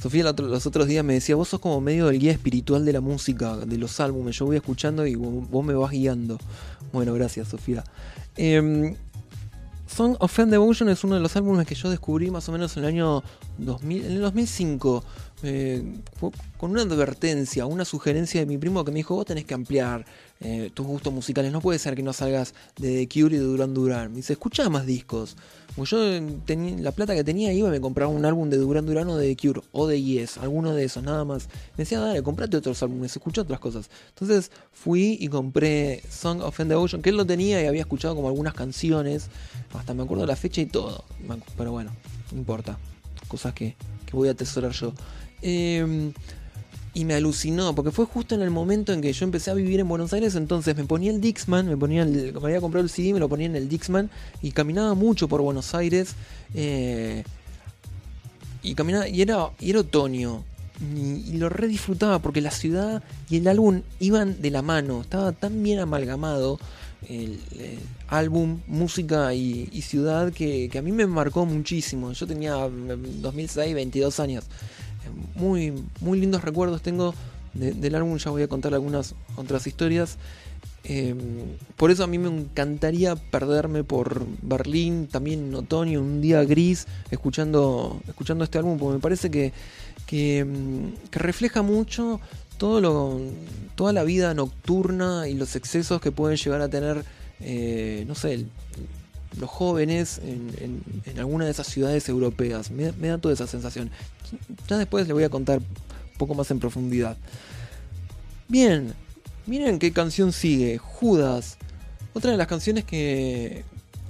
Sofía los otros días me decía, vos sos como medio el guía espiritual de la música, de los álbumes. Yo voy escuchando y vos me vas guiando. Bueno, gracias, Sofía. Em, Song of Fan Devotion es uno de los álbumes que yo descubrí más o menos en el año 2000, en el 2005. eh, con una advertencia, una sugerencia de mi primo que me dijo, vos tenés que ampliar eh, tus gustos musicales, no puede ser que no salgas de The Cure y de Duran Duran. Me dice, escuchá más discos. Pues yo eh, tenía, la plata que tenía iba y me compraba un álbum de Duran Duran o de The Cure o de Yes, alguno de esos, nada más. Me decía, dale, comprate otros álbumes, escucha otras cosas. Entonces fui y compré Song of Fan Devotion, que él lo tenía y había escuchado como algunas canciones, hasta me acuerdo la fecha y todo. Pero bueno, no importa. Cosas que, que voy a atesorar yo. Eh, y me alucinó, porque fue justo en el momento en que yo empecé a vivir en Buenos Aires, entonces me ponía el Dixman, me ponía el, me había comprado el CD, me lo ponía en el Dixman y caminaba mucho por Buenos Aires. eh, y caminaba, y era, y era otoño. Y, y lo re disfrutaba porque la ciudad y el álbum iban de la mano, estaba tan bien amalgamado el, álbum, música y, ciudad que, que a mí me marcó muchísimo. Yo tenía en 2006, 22 años. Muy, muy lindos recuerdos tengo de- del álbum, ya voy a contar algunas otras historias. Eh, por eso a mí me encantaría perderme por Berlín, también en otoño, un día gris, escuchando, escuchando este álbum, porque me parece que, que, que refleja mucho todo lo, toda la vida nocturna y los excesos que pueden llegar a tener, eh, no sé, el- los jóvenes en, alguna de esas ciudades europeas. Me, me da toda esa sensación. Ya después le voy a contar un poco más en profundidad. Bien, miren qué canción sigue. Judas. Otra de las canciones que,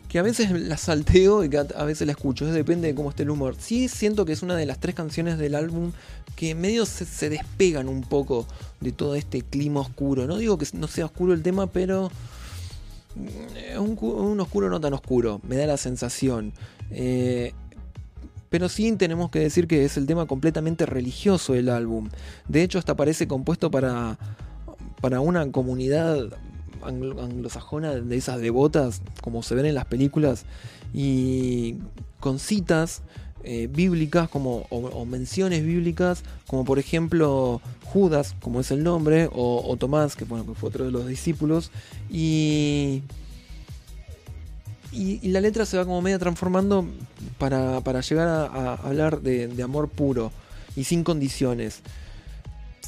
que a veces la salteo y que a, veces la escucho. es depende de cómo esté el humor. Sí siento que es una de las tres canciones del álbum que medio se, despegan un poco de todo este clima oscuro. No digo que no sea oscuro el tema, pero un, cu- un oscuro no tan oscuro, me da la sensación. Eh, pero sí tenemos que decir que es el tema completamente religioso del álbum. De hecho, hasta parece compuesto para, para una comunidad anglo- anglosajona de esas devotas, como se ven en las películas, y con citas eh, bíblicas como, o, menciones bíblicas, como por ejemplo Judas, como es el nombre, o, o Tomás, que, bueno, que fue otro de los discípulos, y, y, y la letra se va como media transformando para, para llegar a, a hablar de, de amor puro y sin condiciones.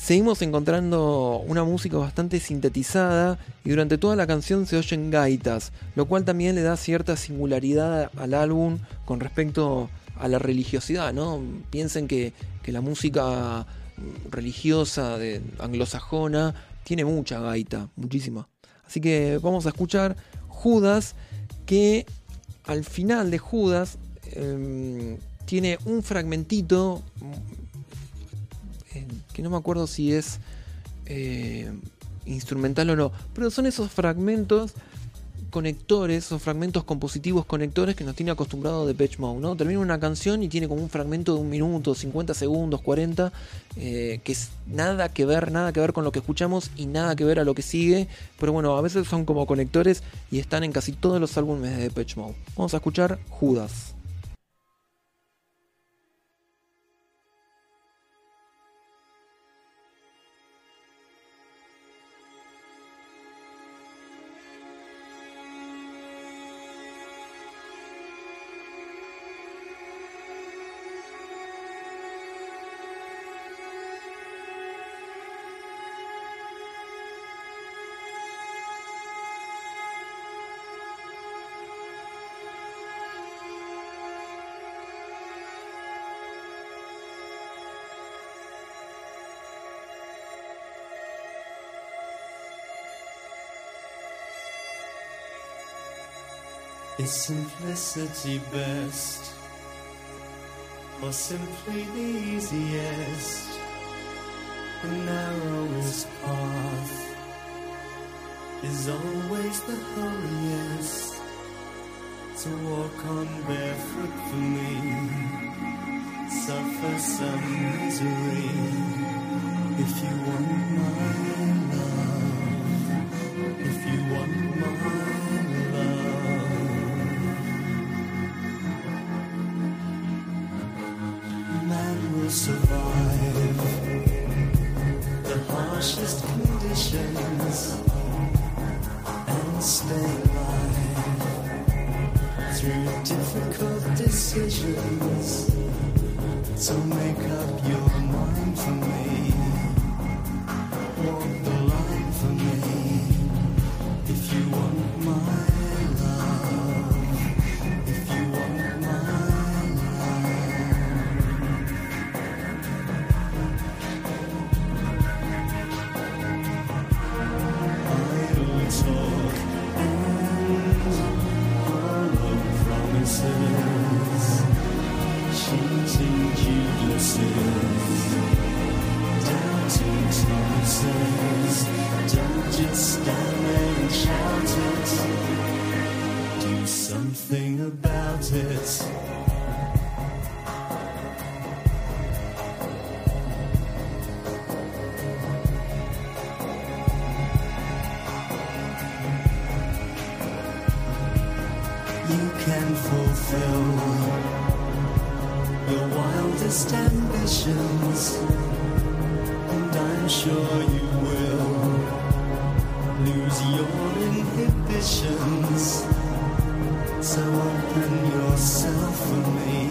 Seguimos encontrando una música bastante sintetizada y durante toda la canción se oyen gaitas, lo cual también le da cierta singularidad al álbum con respecto a la religiosidad, ¿no? Piensen que, que la música religiosa anglosajona tiene mucha gaita, muchísima. Así que vamos a escuchar Judas, que al final de Judas em, tiene un fragmentito que no me acuerdo si es eh, instrumental o no, pero son esos fragmentos conectores, esos fragmentos compositivos conectores que nos tiene acostumbrado de Pitch Mode, ¿no? Termina una canción y tiene como un fragmento de un minuto, 50 segundos, 40, eh, que es nada que ver, nada que ver con lo que escuchamos y nada que ver a lo que sigue, pero bueno, a veces son como conectores y están en casi todos los álbumes de Pitch Mode. Vamos a escuchar Judas. Simplicity best? Or simply the easiest? The narrowest path is always the hurriest. To walk on barefoot for me, suffer some misery. If you want my fulfill your wildest ambitions, and I'm sure you will lose your inhibitions. So open yourself for me,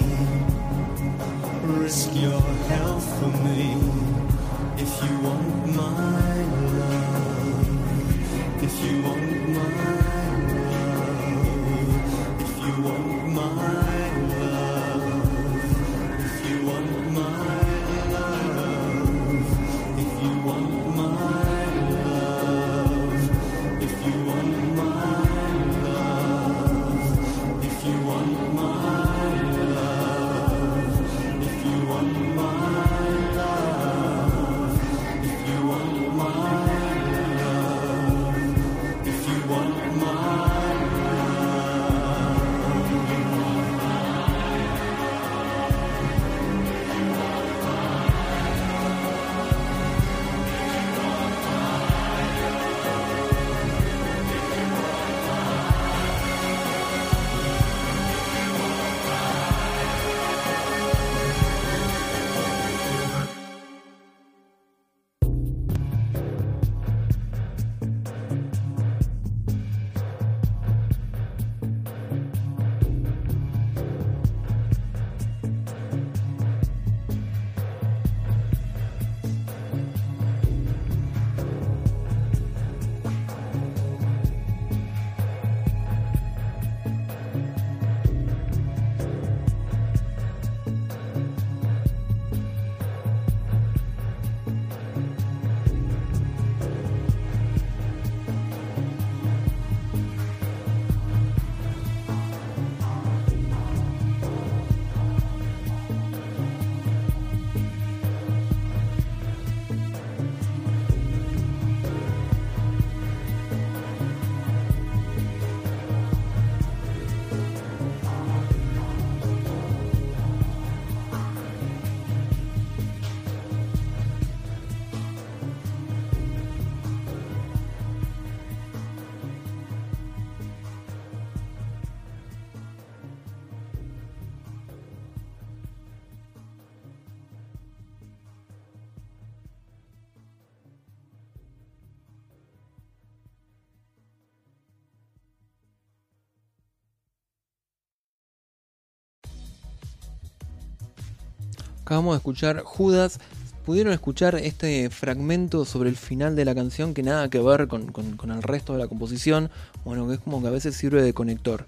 Acabamos de escuchar Judas. ¿Pudieron escuchar este fragmento sobre el final de la canción que nada que ver con, con- el resto de la composición? Bueno, que es como que a veces sirve de conector.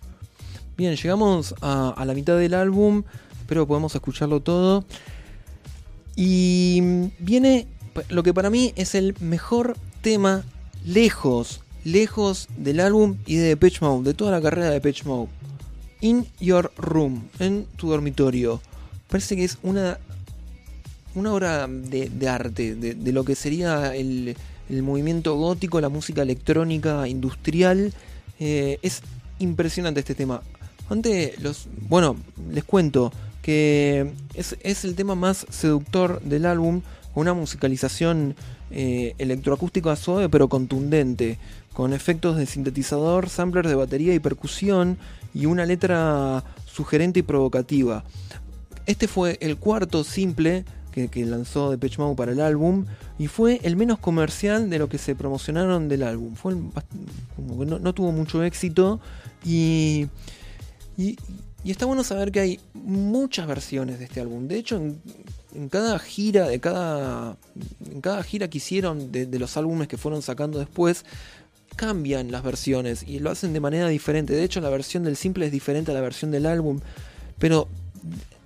Bien, llegamos a, la mitad del álbum, pero podemos escucharlo todo. Y viene lo que para mí es el mejor tema lejos lejos del álbum y de Depeche Mode, de toda la carrera de Depeche Mode. In Your Room, en tu dormitorio. Parece que es una, una obra de, arte, de, de lo que sería el, el movimiento gótico, la música electrónica industrial. Eh, es impresionante este tema. Antes, los, bueno, les cuento que es, es el tema más seductor del álbum, con una musicalización eh, electroacústica suave pero contundente, con efectos de sintetizador, samplers de batería y percusión, y una letra sugerente y provocativa. Este fue el cuarto simple que, que lanzó Depeche Mode para el álbum y fue el menos comercial de lo que se promocionaron del álbum. Fue no, tuvo mucho éxito y, y, está bueno saber que hay muchas versiones de este álbum. De hecho, en, cada gira, de cada, en cada gira que hicieron de los álbumes que fueron sacando después, cambian las versiones y lo hacen de manera diferente. De hecho, la versión del simple es diferente a la versión del álbum, pero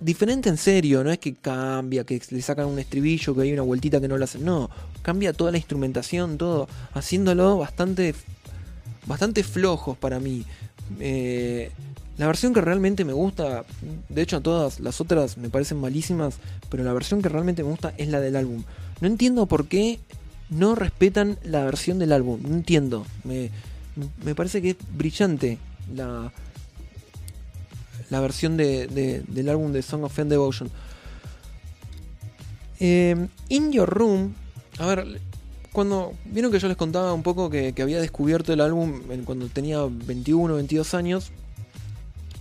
diferente en serio, no es que cambia, que le sacan un estribillo, que hay una vueltita que no lo hacen. No, cambia toda la instrumentación, todo, haciéndolo bastante, bastante flojos para mí. Eh, la versión que realmente me gusta, de hecho todas las otras me parecen malísimas, pero la versión que realmente me gusta es la del álbum. No entiendo por qué no respetan la versión del álbum, no entiendo. Me, me parece que es brillante la, la versión de, de- del álbum de Song of Fan Devotion. Eh, In Your Room, a ver, cuando vieron que yo les contaba un poco que, había descubierto el álbum cuando tenía 21, 22 años,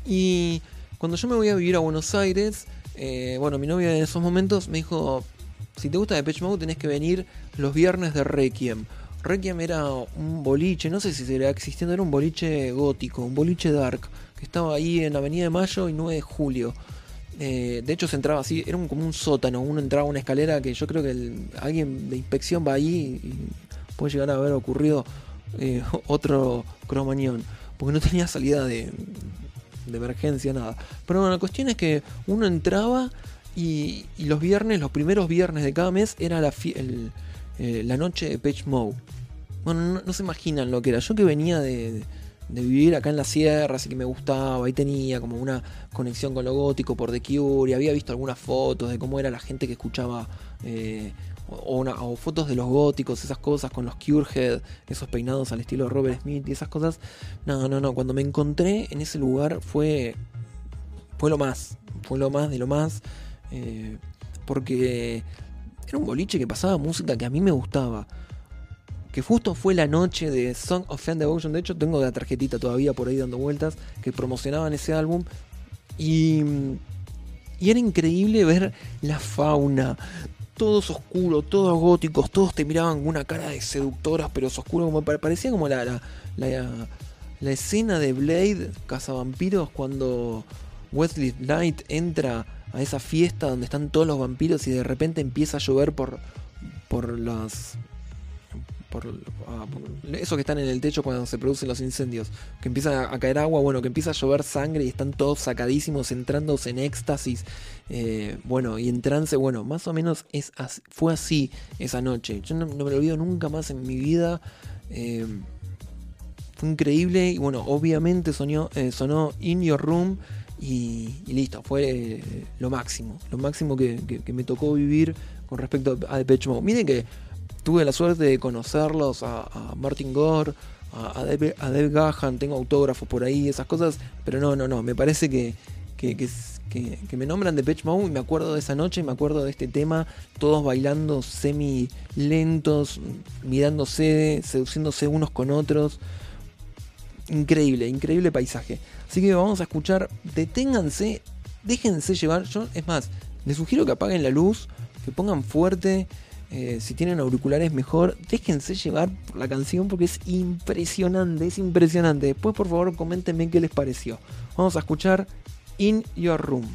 y cuando yo me voy a vivir a Buenos Aires, eh, bueno, mi novia en esos momentos me dijo, si te gusta Depeche Mode tenés que venir los viernes de Requiem. Requiem era un boliche, no sé si seguirá existiendo, era un boliche gótico, un boliche dark, que estaba ahí en Avenida de Mayo y 9 de Julio. Eh, de hecho se entraba así, era un- como un sótano, uno entraba a una escalera que yo creo que alguien de inspección va ahí y puede llegar a haber ocurrido eh, [LAUGHS] otro cromañón, porque no tenía salida de, de emergencia, nada. Pero bueno, la cuestión es que uno entraba y, los viernes, los primeros viernes de cada mes, era la, eh, la noche de Page Mode. Bueno, no, no se imaginan lo que era. Yo que venía de, de vivir acá en la sierra, así que me gustaba, y tenía como una conexión con lo gótico por The Cure, y había visto algunas fotos de cómo era la gente que escuchaba, eh, o una- o fotos de los góticos, esas cosas con los Curehead, esos peinados al estilo Robert Smith y esas cosas. No, no, no, cuando me encontré en ese lugar fue, fue lo más, fue lo más de lo más, eh, porque era un boliche que pasaba música que a mí me gustaba que justo fue la noche de Song of Fan Devotion. De hecho, tengo la tarjetita todavía por ahí dando vueltas que promocionaban ese álbum. Y, y era increíble ver la fauna. Todos oscuros, todos góticos, todos te miraban con una cara de seductoras, pero es oscuro. Como, pare- parecía como la, la, la- la escena de Blade, Cazavampiros, cuando Wesley Knight entra a esa fiesta donde están todos los vampiros y de repente empieza a llover por, por las por, por eso que están en el techo cuando se producen los incendios, que empieza a caer agua, bueno, que empieza a llover sangre y están todos sacadísimos, entrándose en éxtasis, eh, bueno, y en trance, bueno, más o menos es fue así esa noche. Yo no, me lo olvido nunca más en mi vida. eh, fue increíble y bueno, obviamente sonó, eh, sonó In Your Room y, listo, fue eh, lo máximo, lo máximo que, que- que me tocó vivir con respecto a Depeche Mode. Miren que tuve la suerte de conocerlos a, a Martin Gore, a, a, Dave, Gahan, tengo autógrafos por ahí, esas cosas, pero no, no, no, me parece que, que, me nombran Depeche Mode y me acuerdo de esa noche, me acuerdo de este tema, todos bailando semi lentos, mirándose, seduciéndose unos con otros. Increíble, increíble paisaje. Así que vamos a escuchar, deténganse, déjense llevar. Yo, es más, les sugiero que apaguen la luz, que pongan fuerte. Eh, si tienen auriculares mejor, déjense llevar por la canción porque es impresionante, es impresionante. Después por favor coméntenme qué les pareció. Vamos a escuchar In Your Room.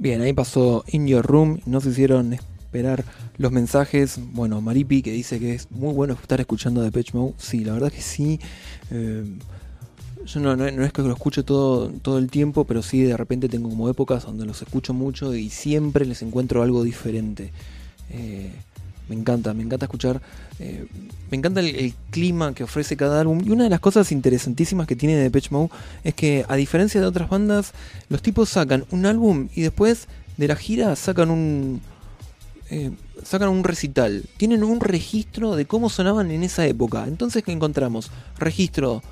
Bien, ahí pasó In Your Room, no se hicieron esperar los mensajes. Bueno, Maripi que dice que es muy bueno estar escuchando Depeche Mode. Sí, la verdad que sí. Eh, yo no, no- no es que lo escuche todo, todo el tiempo, pero sí de repente tengo como épocas donde los escucho mucho y siempre les encuentro algo diferente. Eh, me encanta, me encanta escuchar, eh, me encanta el, clima que ofrece cada álbum. Y una de las cosas interesantísimas que tiene Depeche Mode es que, a diferencia de otras bandas, los tipos sacan un álbum y después de la gira sacan un, eh, sacan un recital. Tienen un registro de cómo sonaban en esa época. Entonces, ¿qué encontramos? Registro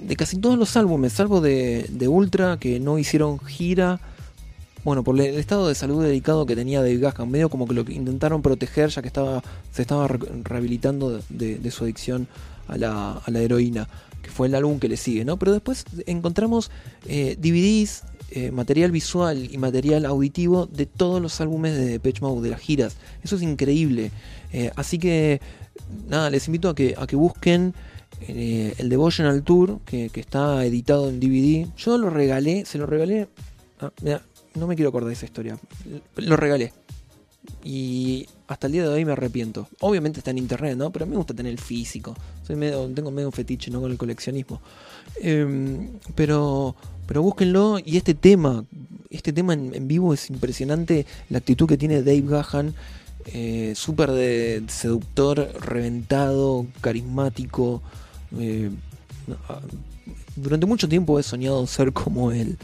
de casi todos los álbumes, salvo de Ultra, que no hicieron gira. Bueno, por el estado de salud dedicado que tenía David Gahan, medio como que lo intentaron proteger ya que estaba se estaba re- rehabilitando de, su adicción a la, a la heroína, que fue el álbum que le sigue, ¿no? Pero después encontramos eh, DVDs, eh, material visual y material auditivo de todos los álbumes de Depeche Mode, de las giras. Eso es increíble. Eh, así que, nada, les invito a que, a que busquen eh, el Devotional Tour, que, que está editado en DVD. Yo lo regalé, se lo regalé. ah, mira, no me quiero acordar de esa historia. Lo regalé. Y hasta el día de hoy me arrepiento. Obviamente está en internet, ¿no? Pero me gusta tener el físico. Soy medio, tengo medio fetiche, ¿no? Con el coleccionismo. Em, pero, pero búsquenlo. Y este tema, este tema en, vivo es impresionante. La actitud que tiene Dave Gahan. eh, Súper seductor, reventado, carismático. eh, ah, durante mucho tiempo he soñado ser como él.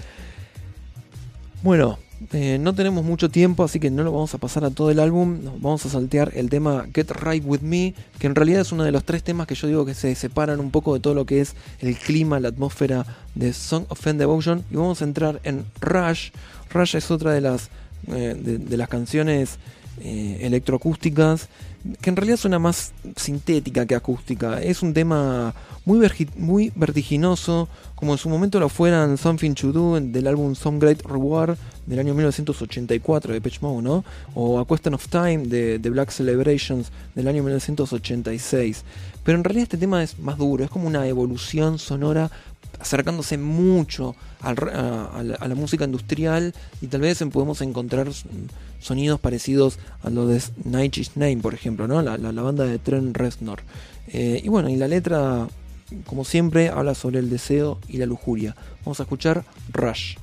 Bueno, eh, no tenemos mucho tiempo, así que no lo vamos a pasar a todo el álbum. Nos vamos a saltear el tema Get Right With Me, que en realidad es uno de los tres temas que yo digo que se separan un poco de todo lo que es el clima, la atmósfera de Song of Fan Devotion. Y vamos a entrar en Rush. Rush es otra de las, eh, de, de las canciones eh, electroacústicas, que en realidad suena más sintética que acústica. Es un tema muy, vertiginoso, como en su momento lo fueran Something to Do del álbum Some Great Reward del año 1984 de Pitch ¿no? O A Question of Time de, Black Celebrations del año 1986. Pero en realidad este tema es más duro, es como una evolución sonora acercándose mucho al a, a la, a la música industrial y tal vez podemos encontrar sonidos parecidos a lo de Night Name, por ejemplo, ¿no? la, la- la banda de Trent Reznor. Eh, y bueno, y la letra, como siempre, habla sobre el deseo y la lujuria. Vamos a escuchar Rush.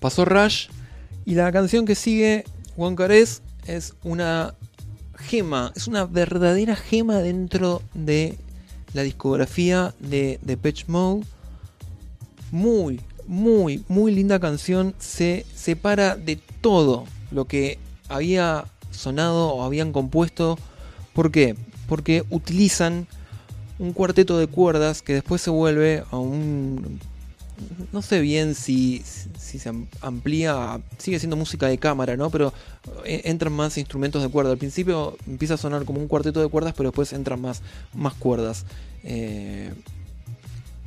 Pasó Rush. Y la canción que sigue, One Caress, es una gema, es una verdadera gema dentro de la discografía de Depeche Mode. Muy, muy, muy linda canción. Se separa de todo lo que había sonado o habían compuesto. ¿Por qué? Porque utilizan un cuarteto de cuerdas que después se vuelve a un... No sé bien si, si se am- amplía, sigue siendo música de cámara, ¿no? Pero eh, entran más instrumentos de cuerda. Al principio empieza a sonar como un cuarteto de cuerdas, pero después entran más, más cuerdas. Eh,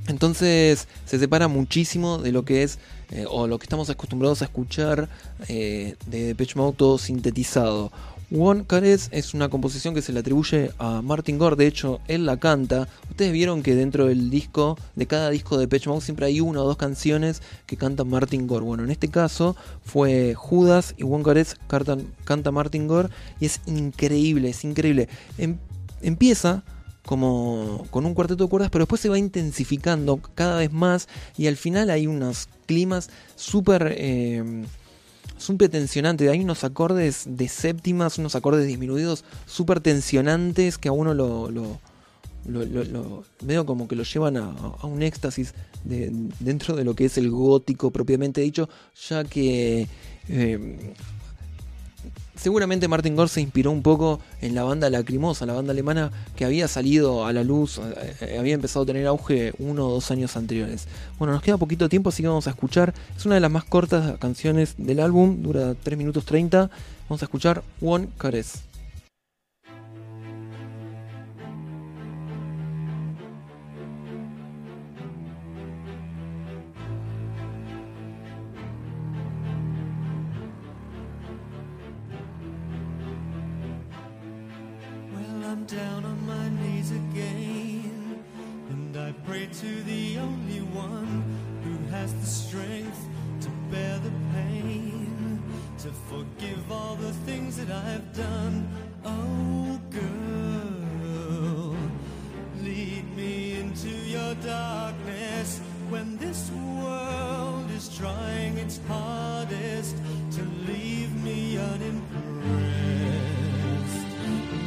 entonces se separa muchísimo de lo que es eh, o lo que estamos acostumbrados a escuchar eh, de Depeche Mode todo sintetizado. One Caress es una composición que se le atribuye a Martin Gore, de hecho él la canta. Ustedes vieron que dentro del disco, de cada disco de Depeche Mode siempre hay una o dos canciones que canta Martin Gore. Bueno, en este caso fue Judas y One cantan- canta Martin Gore y es increíble, es increíble. Em- empieza como con un cuarteto de cuerdas, pero después se va intensificando cada vez más y al final hay unos climas súper eh, súper tensionantes. Hay unos acordes de séptimas, unos acordes disminuidos súper tensionantes que a uno lo, lo, como que lo llevan a, un éxtasis de- dentro de lo que es el gótico propiamente dicho, ya que eh, seguramente Martin Gore se inspiró un poco en la banda Lacrimosa, la banda alemana que había salido a la luz, eh, eh, había empezado a tener auge uno o dos años anteriores. Bueno, nos queda poquito tiempo, así que vamos a escuchar. Es una de las más cortas canciones del álbum, dura 3 minutos 30. Vamos a escuchar One Caress. Pray to the only one who has the strength to bear the pain, to forgive all the things that I've done. Oh, girl, lead me into your darkness when this world is trying its hardest to leave me unimpressed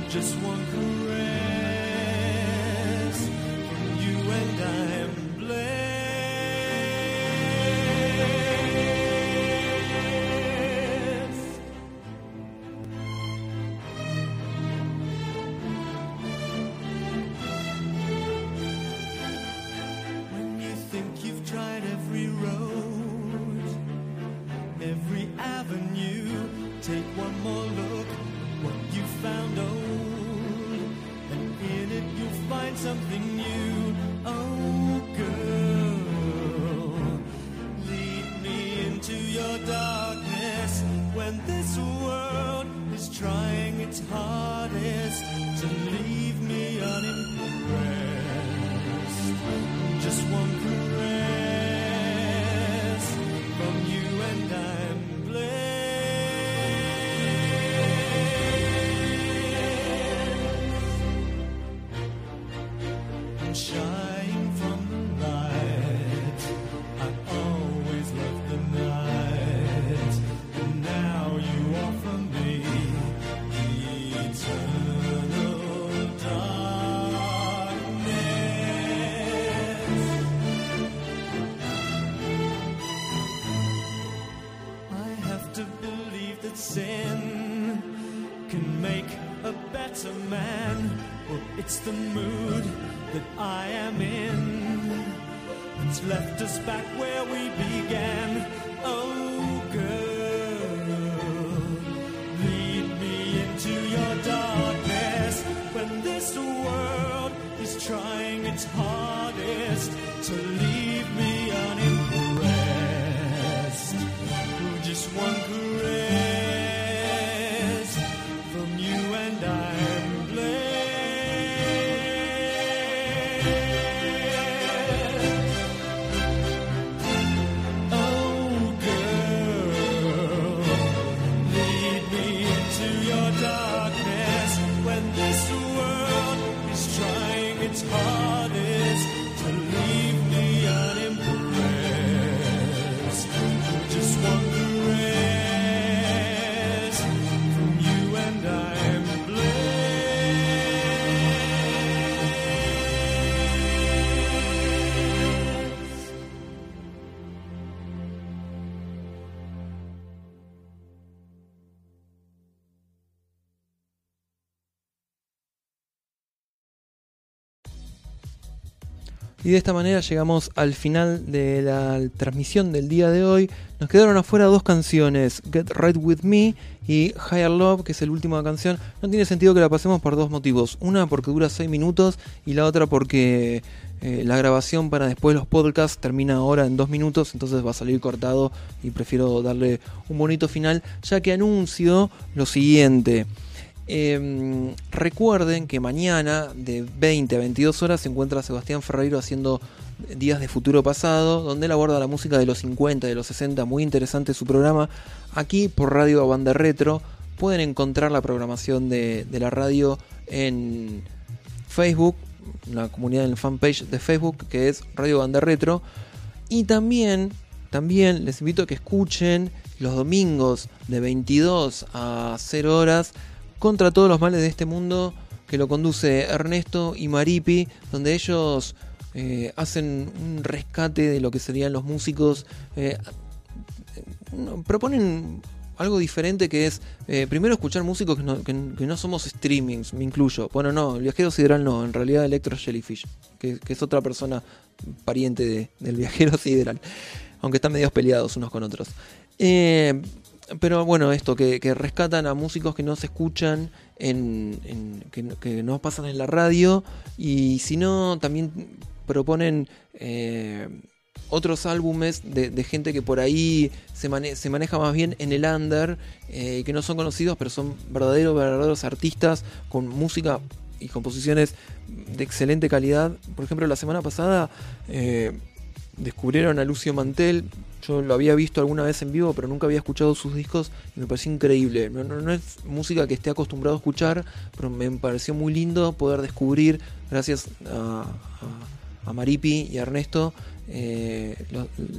just one caress better man. Well, it's the mood that I am in. It's left us back where we began. Y de esta manera llegamos al final de la transmisión del día de hoy. Nos quedaron afuera dos canciones, Get Right With Me y Higher Love, que es la última canción. No tiene sentido que la pasemos por dos motivos. Una porque dura 6 minutos y la otra porque eh, la grabación para después los podcasts termina ahora en 2 minutos, entonces va a salir cortado y prefiero darle un bonito final, ya que anuncio lo siguiente. Eh, recuerden que mañana de 20 a 22 horas se encuentra Sebastián Ferreiro haciendo Días de Futuro Pasado, donde él aborda la música de los 50, de los 60, muy interesante su programa, aquí por Radio Banda Retro. Pueden encontrar la programación de, de la radio en Facebook, la comunidad en el fanpage de Facebook, que es Radio Banda Retro. Y también, también les invito a que escuchen los domingos de 22 a 0 horas contra todos los males de este mundo que lo conduce Ernesto y Maripi, donde ellos eh, hacen un rescate de lo que serían los músicos, eh, proponen algo diferente que es eh, primero escuchar músicos que no, somos streamings, me incluyo. Bueno, no, el viajero sideral no, en realidad Electro Jellyfish, que, es otra persona pariente de, del viajero [LAUGHS] sideral, aunque están medios peleados unos con otros. Eh, pero bueno, esto, que, que, rescatan a músicos que no se escuchan, en, en que, no pasan en la radio, y si no, también proponen eh, otros álbumes de, gente que por ahí se, maneja más bien en el under, eh, que no son conocidos, pero son verdaderos, verdaderos artistas con música y composiciones de excelente calidad. Por ejemplo, la semana pasada eh, descubrieron a Lucio Mantel, yo lo había visto alguna vez en vivo, pero nunca había escuchado sus discos y me pareció increíble. No, es música que esté acostumbrado a escuchar, pero me pareció muy lindo poder descubrir, gracias a, Maripi y a Ernesto, eh,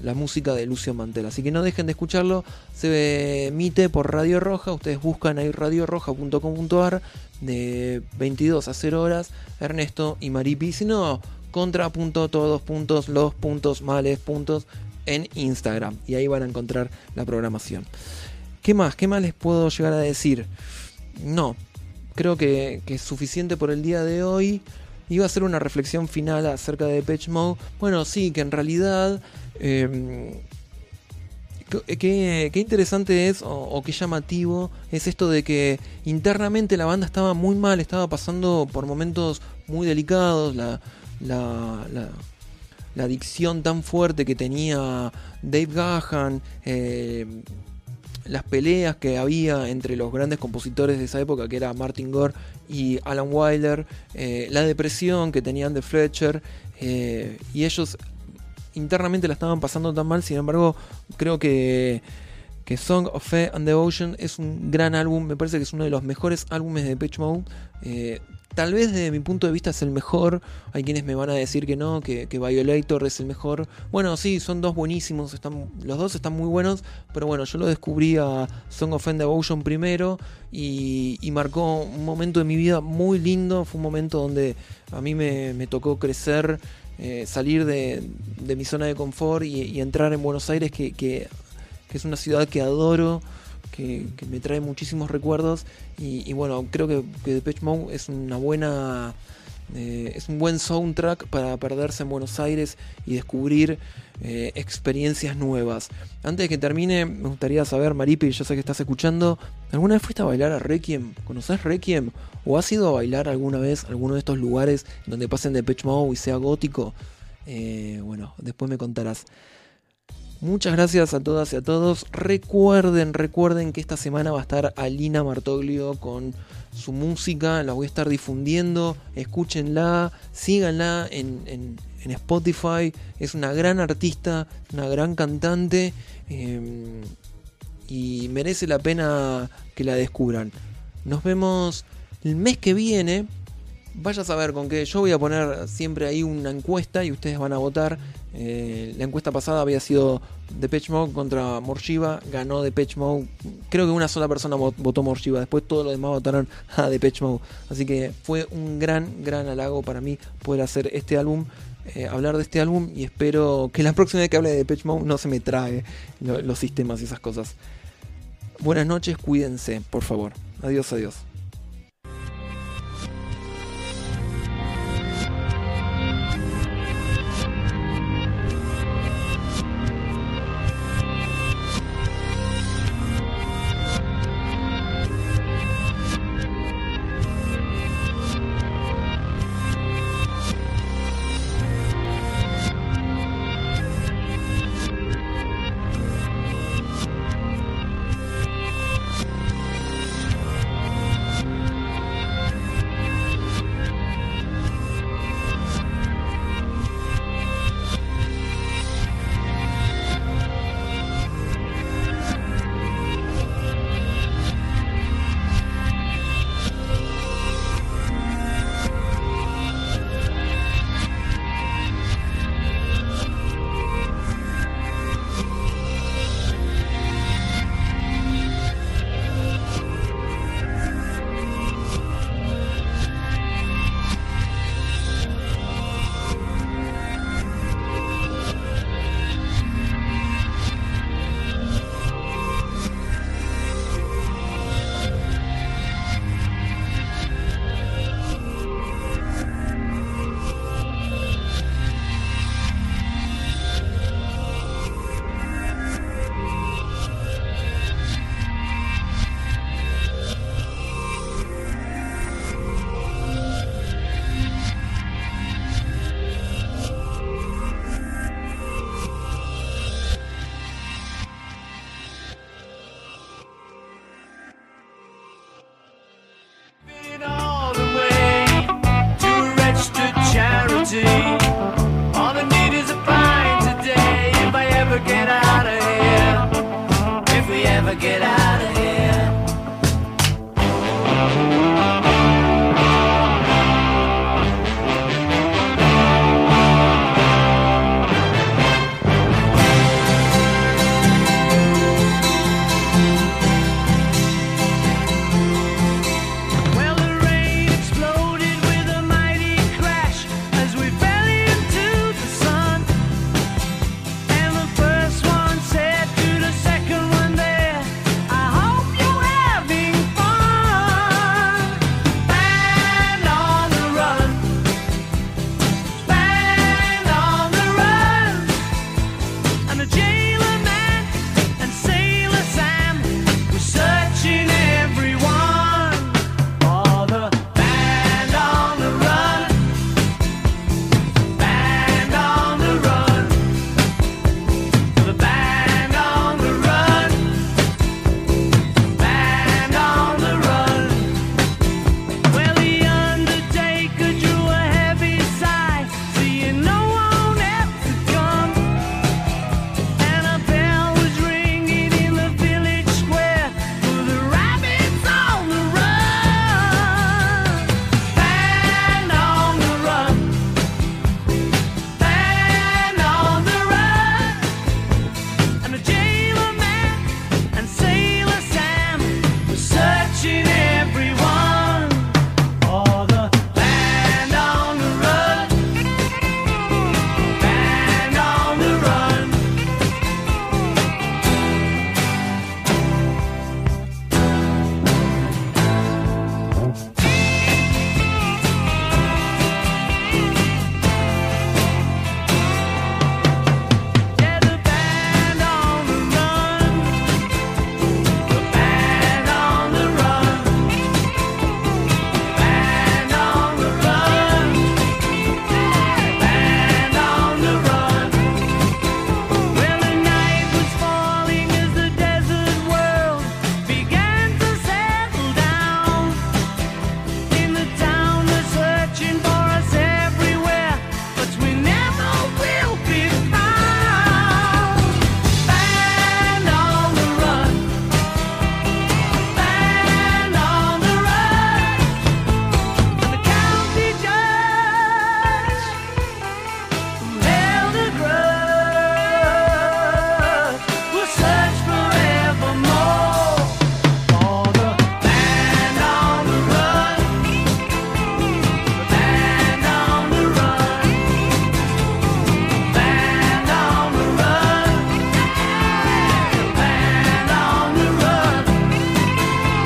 la música de Lucio Mantel. Así que no dejen de escucharlo. Se emite por Radio Roja. Ustedes buscan ahí radioroja.com.ar de 22 a 0 horas. Ernesto y Maripi. Si no, contra punto todos puntos los puntos males puntos en Instagram y ahí van a encontrar la programación. ¿Qué más? ¿Qué más les puedo llegar a decir? No, creo que, que es suficiente por el día de hoy. Iba a hacer una reflexión final acerca de Depeche Mode. Bueno, sí, que en realidad... Eh, Qué, interesante es o, qué llamativo es esto de que internamente la banda estaba muy mal, estaba pasando por momentos muy delicados, la, la adicción tan fuerte que tenía Dave Gahan, eh, las peleas que había entre los grandes compositores de esa época, que era Martin Gore y Alan Wilder, eh, la depresión que tenían de Fletcher, eh, y ellos internamente la estaban pasando tan mal, sin embargo, creo que, Song of Faith and Devotion es un gran álbum, me parece que es uno de los mejores álbumes de Pitch Mode. Tal vez desde mi punto de vista es el mejor. Hay quienes me van a decir que no, que, que, Violator es el mejor. Bueno, sí, son dos buenísimos. Están, los dos están muy buenos. Pero bueno, yo lo descubrí a Song of End Devotion primero. Y, y, marcó un momento de mi vida muy lindo. Fue un momento donde a mí me, me tocó crecer. Eh, salir de, de, mi zona de confort y, entrar en Buenos Aires, que, que es una ciudad que adoro. Que, me trae muchísimos recuerdos y, bueno, creo que, que Depeche Mode es una buena eh, es un buen soundtrack para perderse en Buenos Aires y descubrir eh, experiencias nuevas. Antes de que termine, me gustaría saber, Maripi, yo sé que estás escuchando, ¿alguna vez fuiste a bailar a Requiem? ¿Conoces Requiem? ¿O has ido a bailar alguna vez a alguno de estos lugares donde pasen Depeche Mode y sea gótico? Eh, bueno, después me contarás. Muchas gracias a todas y a todos. Recuerden, recuerden que esta semana va a estar Alina Martoglio con su música. La voy a estar difundiendo. Escúchenla, síganla en, en, Spotify. Es una gran artista, una gran cantante. Eh, y merece la pena que la descubran. Nos vemos el mes que viene. Vaya a saber con qué. Yo voy a poner siempre ahí una encuesta y ustedes van a votar. Eh, la encuesta pasada había sido Depeche Mode contra Morshiva. Ganó Depeche Mode. Creo que una sola persona votó Morshiva. Después todos los demás votaron a Depeche Mode. Así que fue un gran, gran halago para mí poder hacer este álbum. Eh, hablar de este álbum y espero que la próxima vez que hable de Depeche Mode no se me trague lo, los sistemas y esas cosas. Buenas noches, cuídense, por favor. Adiós, adiós.